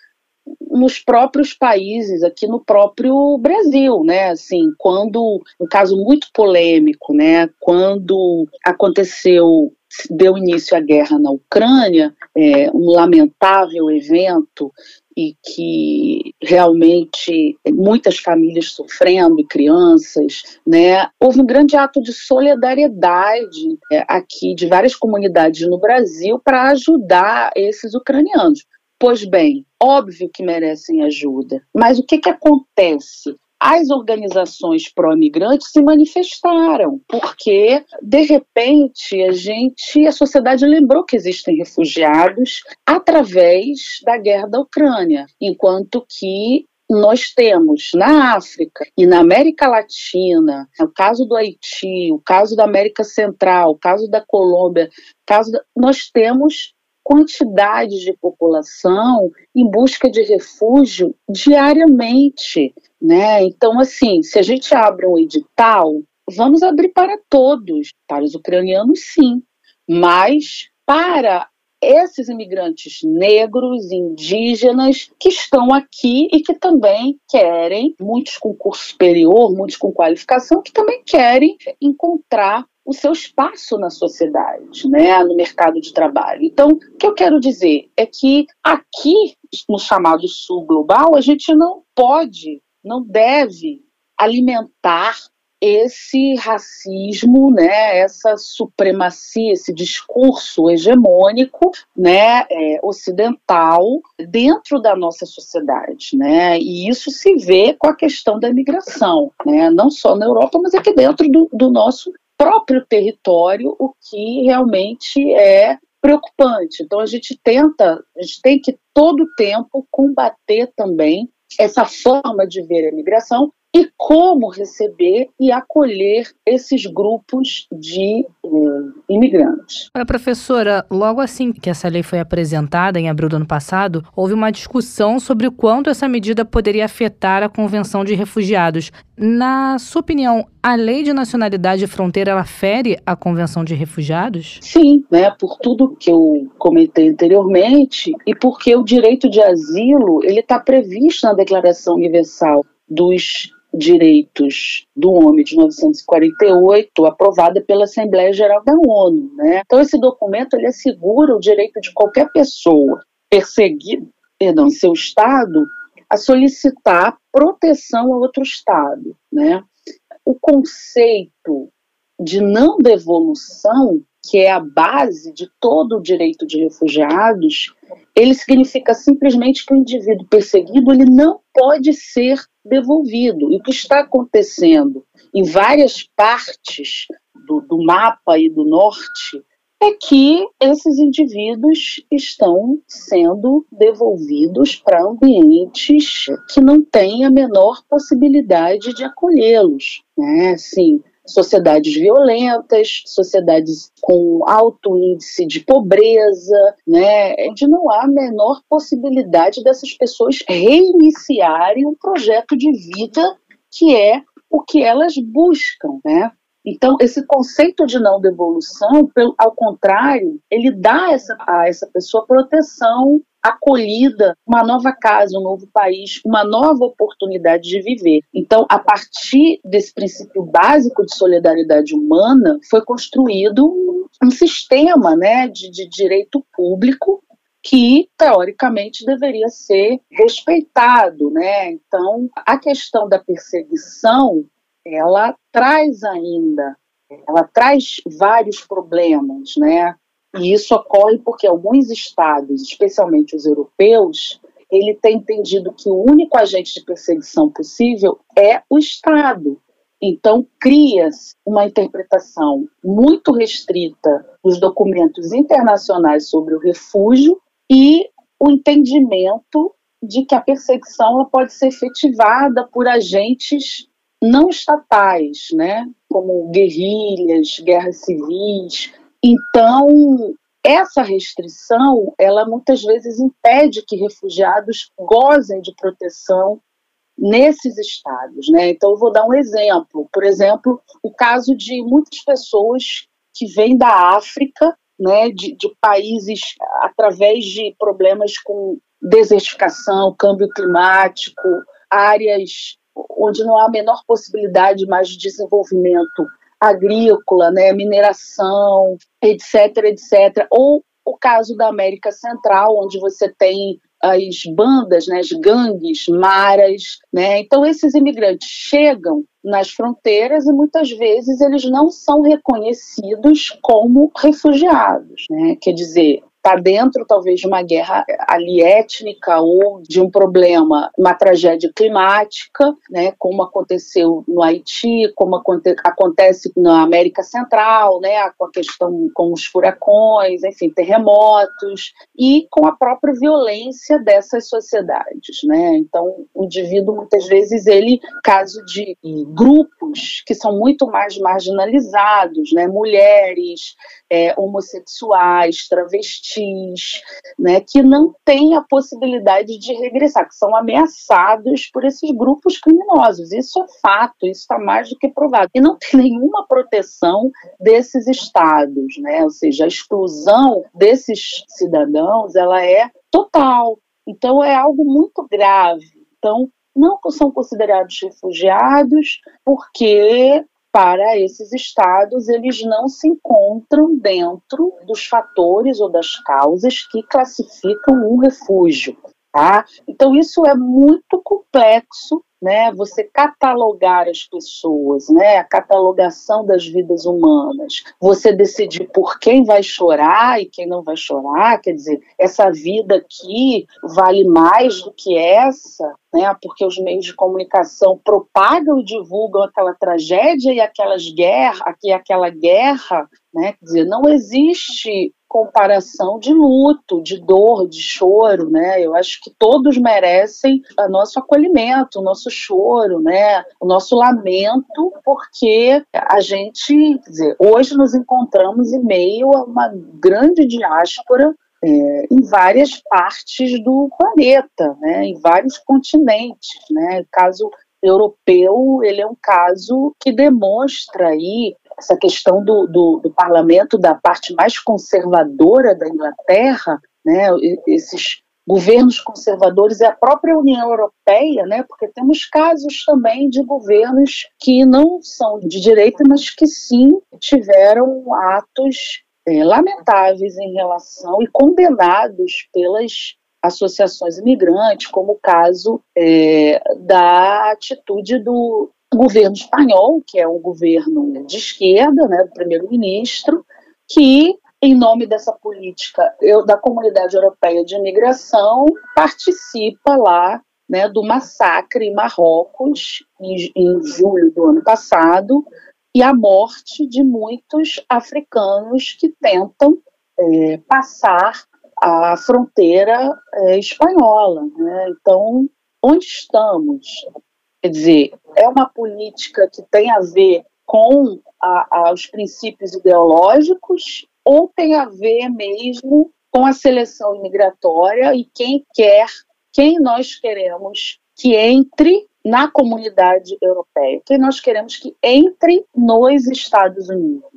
nos próprios países, aqui no próprio Brasil, né? Assim, quando um caso muito polêmico, né? Quando aconteceu deu início à guerra na Ucrânia, é, um lamentável evento e que realmente muitas famílias sofrendo e crianças, né? Houve um grande ato de solidariedade é, aqui de várias comunidades no Brasil para ajudar esses ucranianos. Pois bem, óbvio que merecem ajuda, mas o que, que acontece? as organizações pró-migrantes se manifestaram, porque de repente a gente, a sociedade lembrou que existem refugiados através da guerra da Ucrânia, enquanto que nós temos na África e na América Latina, o caso do Haiti, o caso da América Central, o caso da Colômbia, caso da, nós temos quantidade de população em busca de refúgio diariamente, né? Então, assim, se a gente abre um edital, vamos abrir para todos, para os ucranianos, sim, mas para esses imigrantes negros, indígenas, que estão aqui e que também querem, muitos com curso superior, muitos com qualificação, que também querem encontrar o seu espaço na sociedade, né, no mercado de trabalho. Então, o que eu quero dizer é que aqui, no chamado sul global, a gente não pode, não deve alimentar esse racismo, né, essa supremacia, esse discurso hegemônico, né, é, ocidental dentro da nossa sociedade, né, e isso se vê com a questão da imigração, né, não só na Europa, mas aqui dentro do, do nosso próprio território, o que realmente é preocupante. Então a gente tenta, a gente tem que todo tempo combater também essa forma de ver a imigração e como receber e acolher esses grupos de uh, imigrantes. Para professora, logo assim que essa lei foi apresentada, em abril do ano passado, houve uma discussão sobre o quanto essa medida poderia afetar a Convenção de Refugiados. Na sua opinião, a lei de nacionalidade e fronteira ela fere a Convenção de Refugiados? Sim, né, por tudo que eu comentei anteriormente e porque o direito de asilo ele está previsto na Declaração Universal dos Direitos do Homem de 1948, aprovada pela Assembleia Geral da ONU. Né? Então, esse documento ele assegura o direito de qualquer pessoa perseguida perdão, em seu Estado a solicitar proteção a outro Estado. Né? O conceito de não devolução, que é a base de todo o direito de refugiados, ele significa simplesmente que o indivíduo perseguido ele não pode ser devolvido. E o que está acontecendo em várias partes do, do mapa e do norte é que esses indivíduos estão sendo devolvidos para ambientes que não têm a menor possibilidade de acolhê-los. Né? Assim, sociedades violentas, sociedades com alto índice de pobreza, né, onde não há a menor possibilidade dessas pessoas reiniciarem um projeto de vida que é o que elas buscam, né? Então, esse conceito de não devolução, ao contrário, ele dá essa, a essa pessoa proteção acolhida, uma nova casa, um novo país, uma nova oportunidade de viver. Então, a partir desse princípio básico de solidariedade humana, foi construído um, um sistema né, de, de direito público que teoricamente deveria ser respeitado, né? Então, a questão da perseguição, ela traz ainda ela traz vários problemas, né? E isso ocorre porque alguns estados, especialmente os europeus, ele tem entendido que o único agente de perseguição possível é o Estado. Então, cria-se uma interpretação muito restrita dos documentos internacionais sobre o refúgio e o entendimento de que a perseguição pode ser efetivada por agentes não estatais, né, como guerrilhas, guerras civis. Então, essa restrição, ela muitas vezes impede que refugiados gozem de proteção nesses estados, né? Então eu vou dar um exemplo, por exemplo, o caso de muitas pessoas que vêm da África, né, de, de países através de problemas com desertificação, câmbio climático, áreas onde não há a menor possibilidade mais de desenvolvimento agrícola, né, mineração, etc, etc. Ou o caso da América Central, onde você tem as bandas, né, as gangues, maras, né? Então esses imigrantes chegam nas fronteiras e muitas vezes eles não são reconhecidos como refugiados, né? Quer dizer, está dentro talvez de uma guerra ali étnica ou de um problema, uma tragédia climática, né, como aconteceu no Haiti, como aconte acontece na América Central, né, com a questão com os furacões, enfim, terremotos e com a própria violência dessas sociedades, né? Então, o indivíduo muitas vezes ele caso de grupos que são muito mais marginalizados, né, mulheres, é, homossexuais, travestis, né, que não têm a possibilidade de regressar, que são ameaçados por esses grupos criminosos. Isso é fato, isso está mais do que provado. E não tem nenhuma proteção desses estados, né? ou seja, a exclusão desses cidadãos ela é total. Então é algo muito grave. Então, não são considerados refugiados porque para esses estados, eles não se encontram dentro dos fatores ou das causas que classificam um refúgio. Tá? Então, isso é muito complexo né, você catalogar as pessoas, né, a catalogação das vidas humanas, você decidir por quem vai chorar e quem não vai chorar, quer dizer, essa vida aqui vale mais do que essa, né, porque os meios de comunicação propagam e divulgam aquela tragédia e aquelas guerras, aqui aquela guerra, né, quer dizer, não existe comparação de luto, de dor, de choro, né? Eu acho que todos merecem o nosso acolhimento, o nosso choro, né? O nosso lamento, porque a gente, dizer, hoje nos encontramos em meio a uma grande diáspora é, em várias partes do planeta, né? Em vários continentes, né? O caso europeu, ele é um caso que demonstra aí essa questão do, do, do parlamento da parte mais conservadora da Inglaterra, né, esses governos conservadores e a própria União Europeia, né, porque temos casos também de governos que não são de direita, mas que sim tiveram atos é, lamentáveis em relação e condenados pelas associações imigrantes, como o caso é, da atitude do, governo espanhol, que é um governo de esquerda, né, do primeiro-ministro, que, em nome dessa política eu, da Comunidade Europeia de Imigração, participa lá né, do massacre em Marrocos, em, em julho do ano passado, e a morte de muitos africanos que tentam é, passar a fronteira é, espanhola. Né? Então, onde estamos? Quer dizer, é uma política que tem a ver com a, a, os princípios ideológicos ou tem a ver mesmo com a seleção imigratória e quem quer, quem nós queremos que entre na comunidade europeia, quem nós queremos que entre nos Estados Unidos.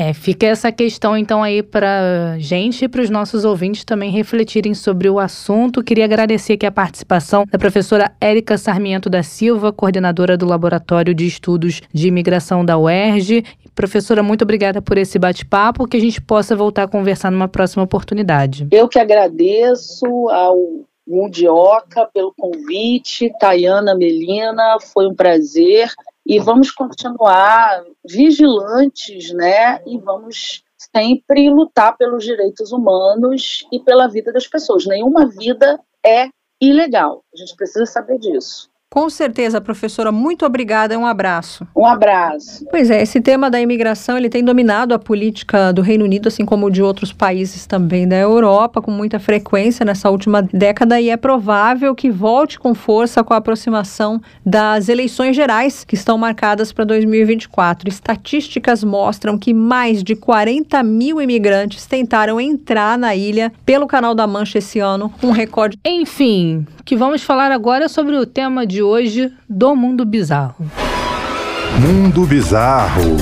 É, fica essa questão então aí para gente e para os nossos ouvintes também refletirem sobre o assunto. Queria agradecer aqui a participação da professora Érica Sarmiento da Silva, coordenadora do Laboratório de Estudos de Imigração da UERJ. Professora, muito obrigada por esse bate-papo, que a gente possa voltar a conversar numa próxima oportunidade. Eu que agradeço ao Mundioca pelo convite, Tayana Melina, foi um prazer e vamos continuar vigilantes, né? E vamos sempre lutar pelos direitos humanos e pela vida das pessoas. Nenhuma vida é ilegal. A gente precisa saber disso. Com certeza, professora. Muito obrigada. Um abraço. Um abraço. Pois é, esse tema da imigração ele tem dominado a política do Reino Unido, assim como de outros países também da Europa, com muita frequência nessa última década, e é provável que volte com força com a aproximação das eleições gerais que estão marcadas para 2024. Estatísticas mostram que mais de 40 mil imigrantes tentaram entrar na ilha pelo Canal da Mancha esse ano, um recorde. Enfim, que vamos falar agora sobre o tema de hoje do mundo bizarro. Mundo Bizarro.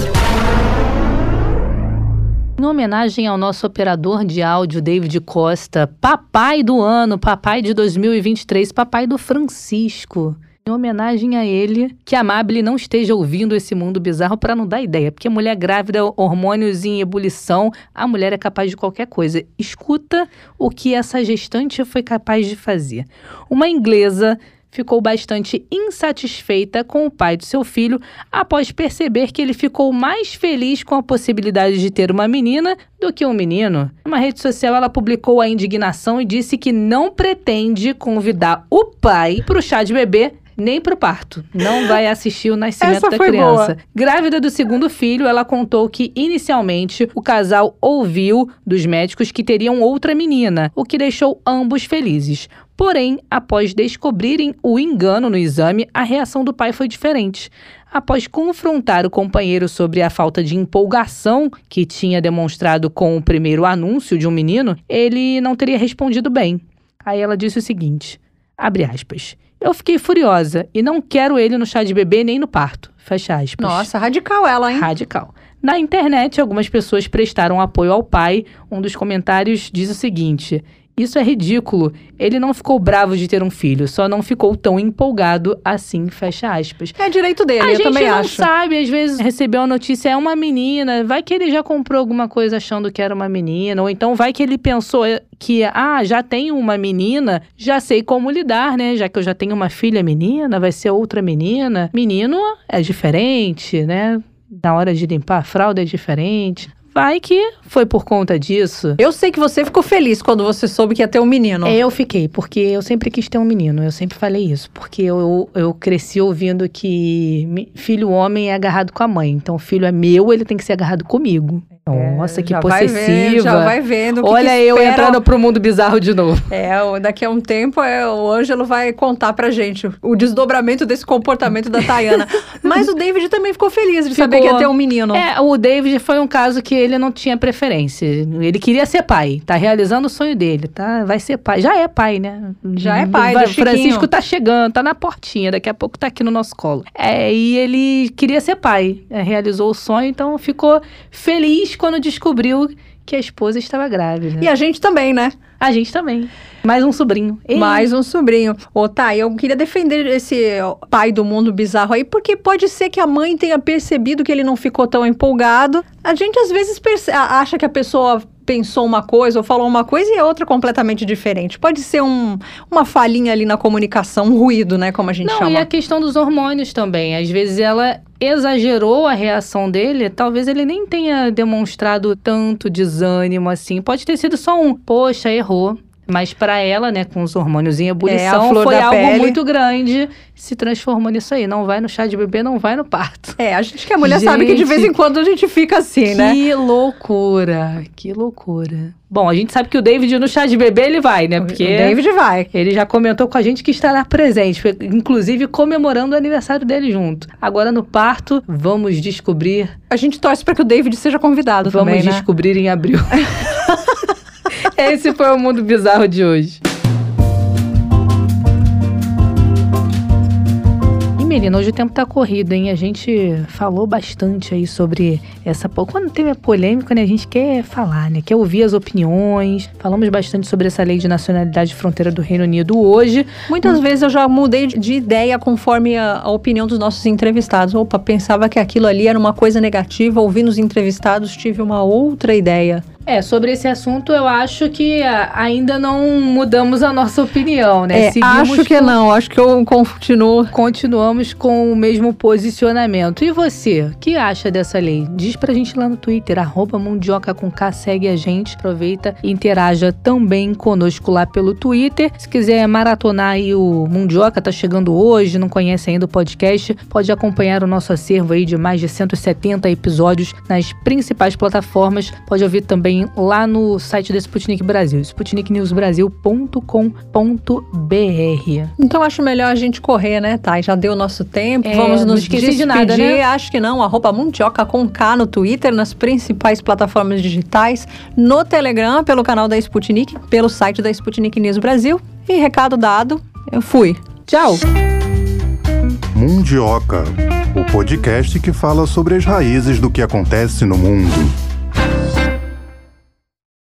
Em homenagem ao nosso operador de áudio, David Costa, papai do ano, papai de 2023, papai do Francisco. Em homenagem a ele, que a Amable não esteja ouvindo esse mundo bizarro para não dar ideia, porque mulher grávida, hormônios em ebulição, a mulher é capaz de qualquer coisa. Escuta o que essa gestante foi capaz de fazer. Uma inglesa ficou bastante insatisfeita com o pai do seu filho após perceber que ele ficou mais feliz com a possibilidade de ter uma menina do que um menino. Uma rede social ela publicou a indignação e disse que não pretende convidar o pai para o chá de bebê nem pro parto. Não vai assistir o nascimento Essa da criança. boa. Grávida do segundo filho, ela contou que inicialmente o casal ouviu dos médicos que teriam outra menina, o que deixou ambos felizes. Porém, após descobrirem o engano no exame, a reação do pai foi diferente. Após confrontar o companheiro sobre a falta de empolgação que tinha demonstrado com o primeiro anúncio de um menino, ele não teria respondido bem. Aí ela disse o seguinte: abre aspas. Eu fiquei furiosa e não quero ele no chá de bebê nem no parto. Fecha aspas. Nossa, radical ela, hein? Radical. Na internet, algumas pessoas prestaram apoio ao pai. Um dos comentários diz o seguinte: Isso é ridículo. Ele não ficou bravo de ter um filho, só não ficou tão empolgado assim. Fecha aspas. É direito dele, A eu gente também não acho. sabe, às vezes recebeu a notícia, é uma menina, vai que ele já comprou alguma coisa achando que era uma menina, ou então vai que ele pensou que, ah, já tenho uma menina, já sei como lidar, né? Já que eu já tenho uma filha menina, vai ser outra menina. Menino é diferente, né? Na hora de limpar a fralda é diferente. Vai que foi por conta disso. Eu sei que você ficou feliz quando você soube que ia ter um menino. É, Eu fiquei, porque eu sempre quis ter um menino, eu sempre falei isso, porque eu, eu cresci ouvindo que filho homem é agarrado com a mãe, então filho é meu, ele tem que ser agarrado comigo. Nossa, que É, já vai possessiva. vendo, já vai vendo. o que Olha que eu espera. entrando pro mundo bizarro de novo. É, daqui a um tempo é, o Ângelo vai contar pra gente o desdobramento desse comportamento da Tayana. Mas o David também ficou feliz de saber que Ficou. ia ter um menino. É, o David foi um caso que ele não tinha preferência. Ele queria ser pai, tá realizando o sonho dele, tá? Vai ser pai. Já é pai, né? Já é pai Vai- Chiquinho. Francisco tá chegando, tá na portinha, daqui a pouco tá aqui no nosso colo. É, e ele queria ser pai, é, realizou o sonho, então ficou feliz quando descobriu que a esposa estava grávida. E a gente também, né? A gente também. Mais um sobrinho. Ei, Mais um sobrinho. Ô, tá, eu queria defender esse pai do mundo bizarro aí, porque pode ser que a mãe tenha percebido que ele não ficou tão empolgado. A gente às vezes perce- acha que a pessoa pensou uma coisa ou falou uma coisa e é outra completamente diferente. Pode ser um- uma falhinha ali na comunicação, um ruído, né, como a gente Não, chama. e a questão dos hormônios também. Às vezes ela exagerou a reação dele, talvez ele nem tenha demonstrado tanto desânimo assim. Pode ter sido só um, poxa, errou. Mas pra ela, né, com os hormônios em ebulição, É, foi algo pele. muito grande, se transformou nisso aí. Não vai no chá de bebê, não vai no parto. É, a gente que é mulher sabe que de Gente, vez em quando a gente fica assim, né? Que loucura, que loucura. Bom, a gente sabe que o David no chá de bebê ele vai, né? Porque O David vai. ele já comentou com a gente que estará presente, inclusive comemorando o aniversário dele junto. Agora no parto, vamos descobrir, A gente torce para que o David seja convidado vamos também, né? descobrir em abril. Esse foi o mundo bizarro de hoje. E Melina, hoje o tempo tá corrido, hein? A gente falou bastante aí sobre essa. Quando teve a polêmica, né? A gente quer falar, né? Quer ouvir as opiniões. Falamos bastante sobre essa lei de nacionalidade e fronteira do Reino Unido hoje. Muitas vezes eu já mudei de- de ideia conforme a, a opinião dos nossos entrevistados. Opa, pensava que aquilo ali era uma coisa negativa, ouvindo os entrevistados tive uma outra ideia. É, sobre esse assunto eu acho que ah, ainda não mudamos a nossa opinião, né? É, acho que com... não, acho que eu continuo. Continuamos com o mesmo posicionamento. E você, o que acha dessa lei? Diz pra gente lá no Twitter, arroba Mundioca com K, segue a gente, aproveita e interaja também conosco lá pelo Twitter. Se quiser maratonar aí o Mundioca, tá chegando hoje, não conhece ainda o podcast, pode acompanhar o nosso acervo aí de mais de 170 episódios nas principais plataformas. Pode ouvir também também lá no site da Sputnik Brasil, sputniknewsbrasil.com.br. Então acho melhor a gente correr, né, Thay? Já deu o nosso tempo, é, vamos nos despedir. De nada, né? Acho que não, arroba Mundioca com K no Twitter, nas principais plataformas digitais, no Telegram, pelo canal da Sputnik, pelo site da Sputnik News Brasil. E recado dado, eu fui. Tchau! Mundioca, o podcast que fala sobre as raízes do que acontece no mundo.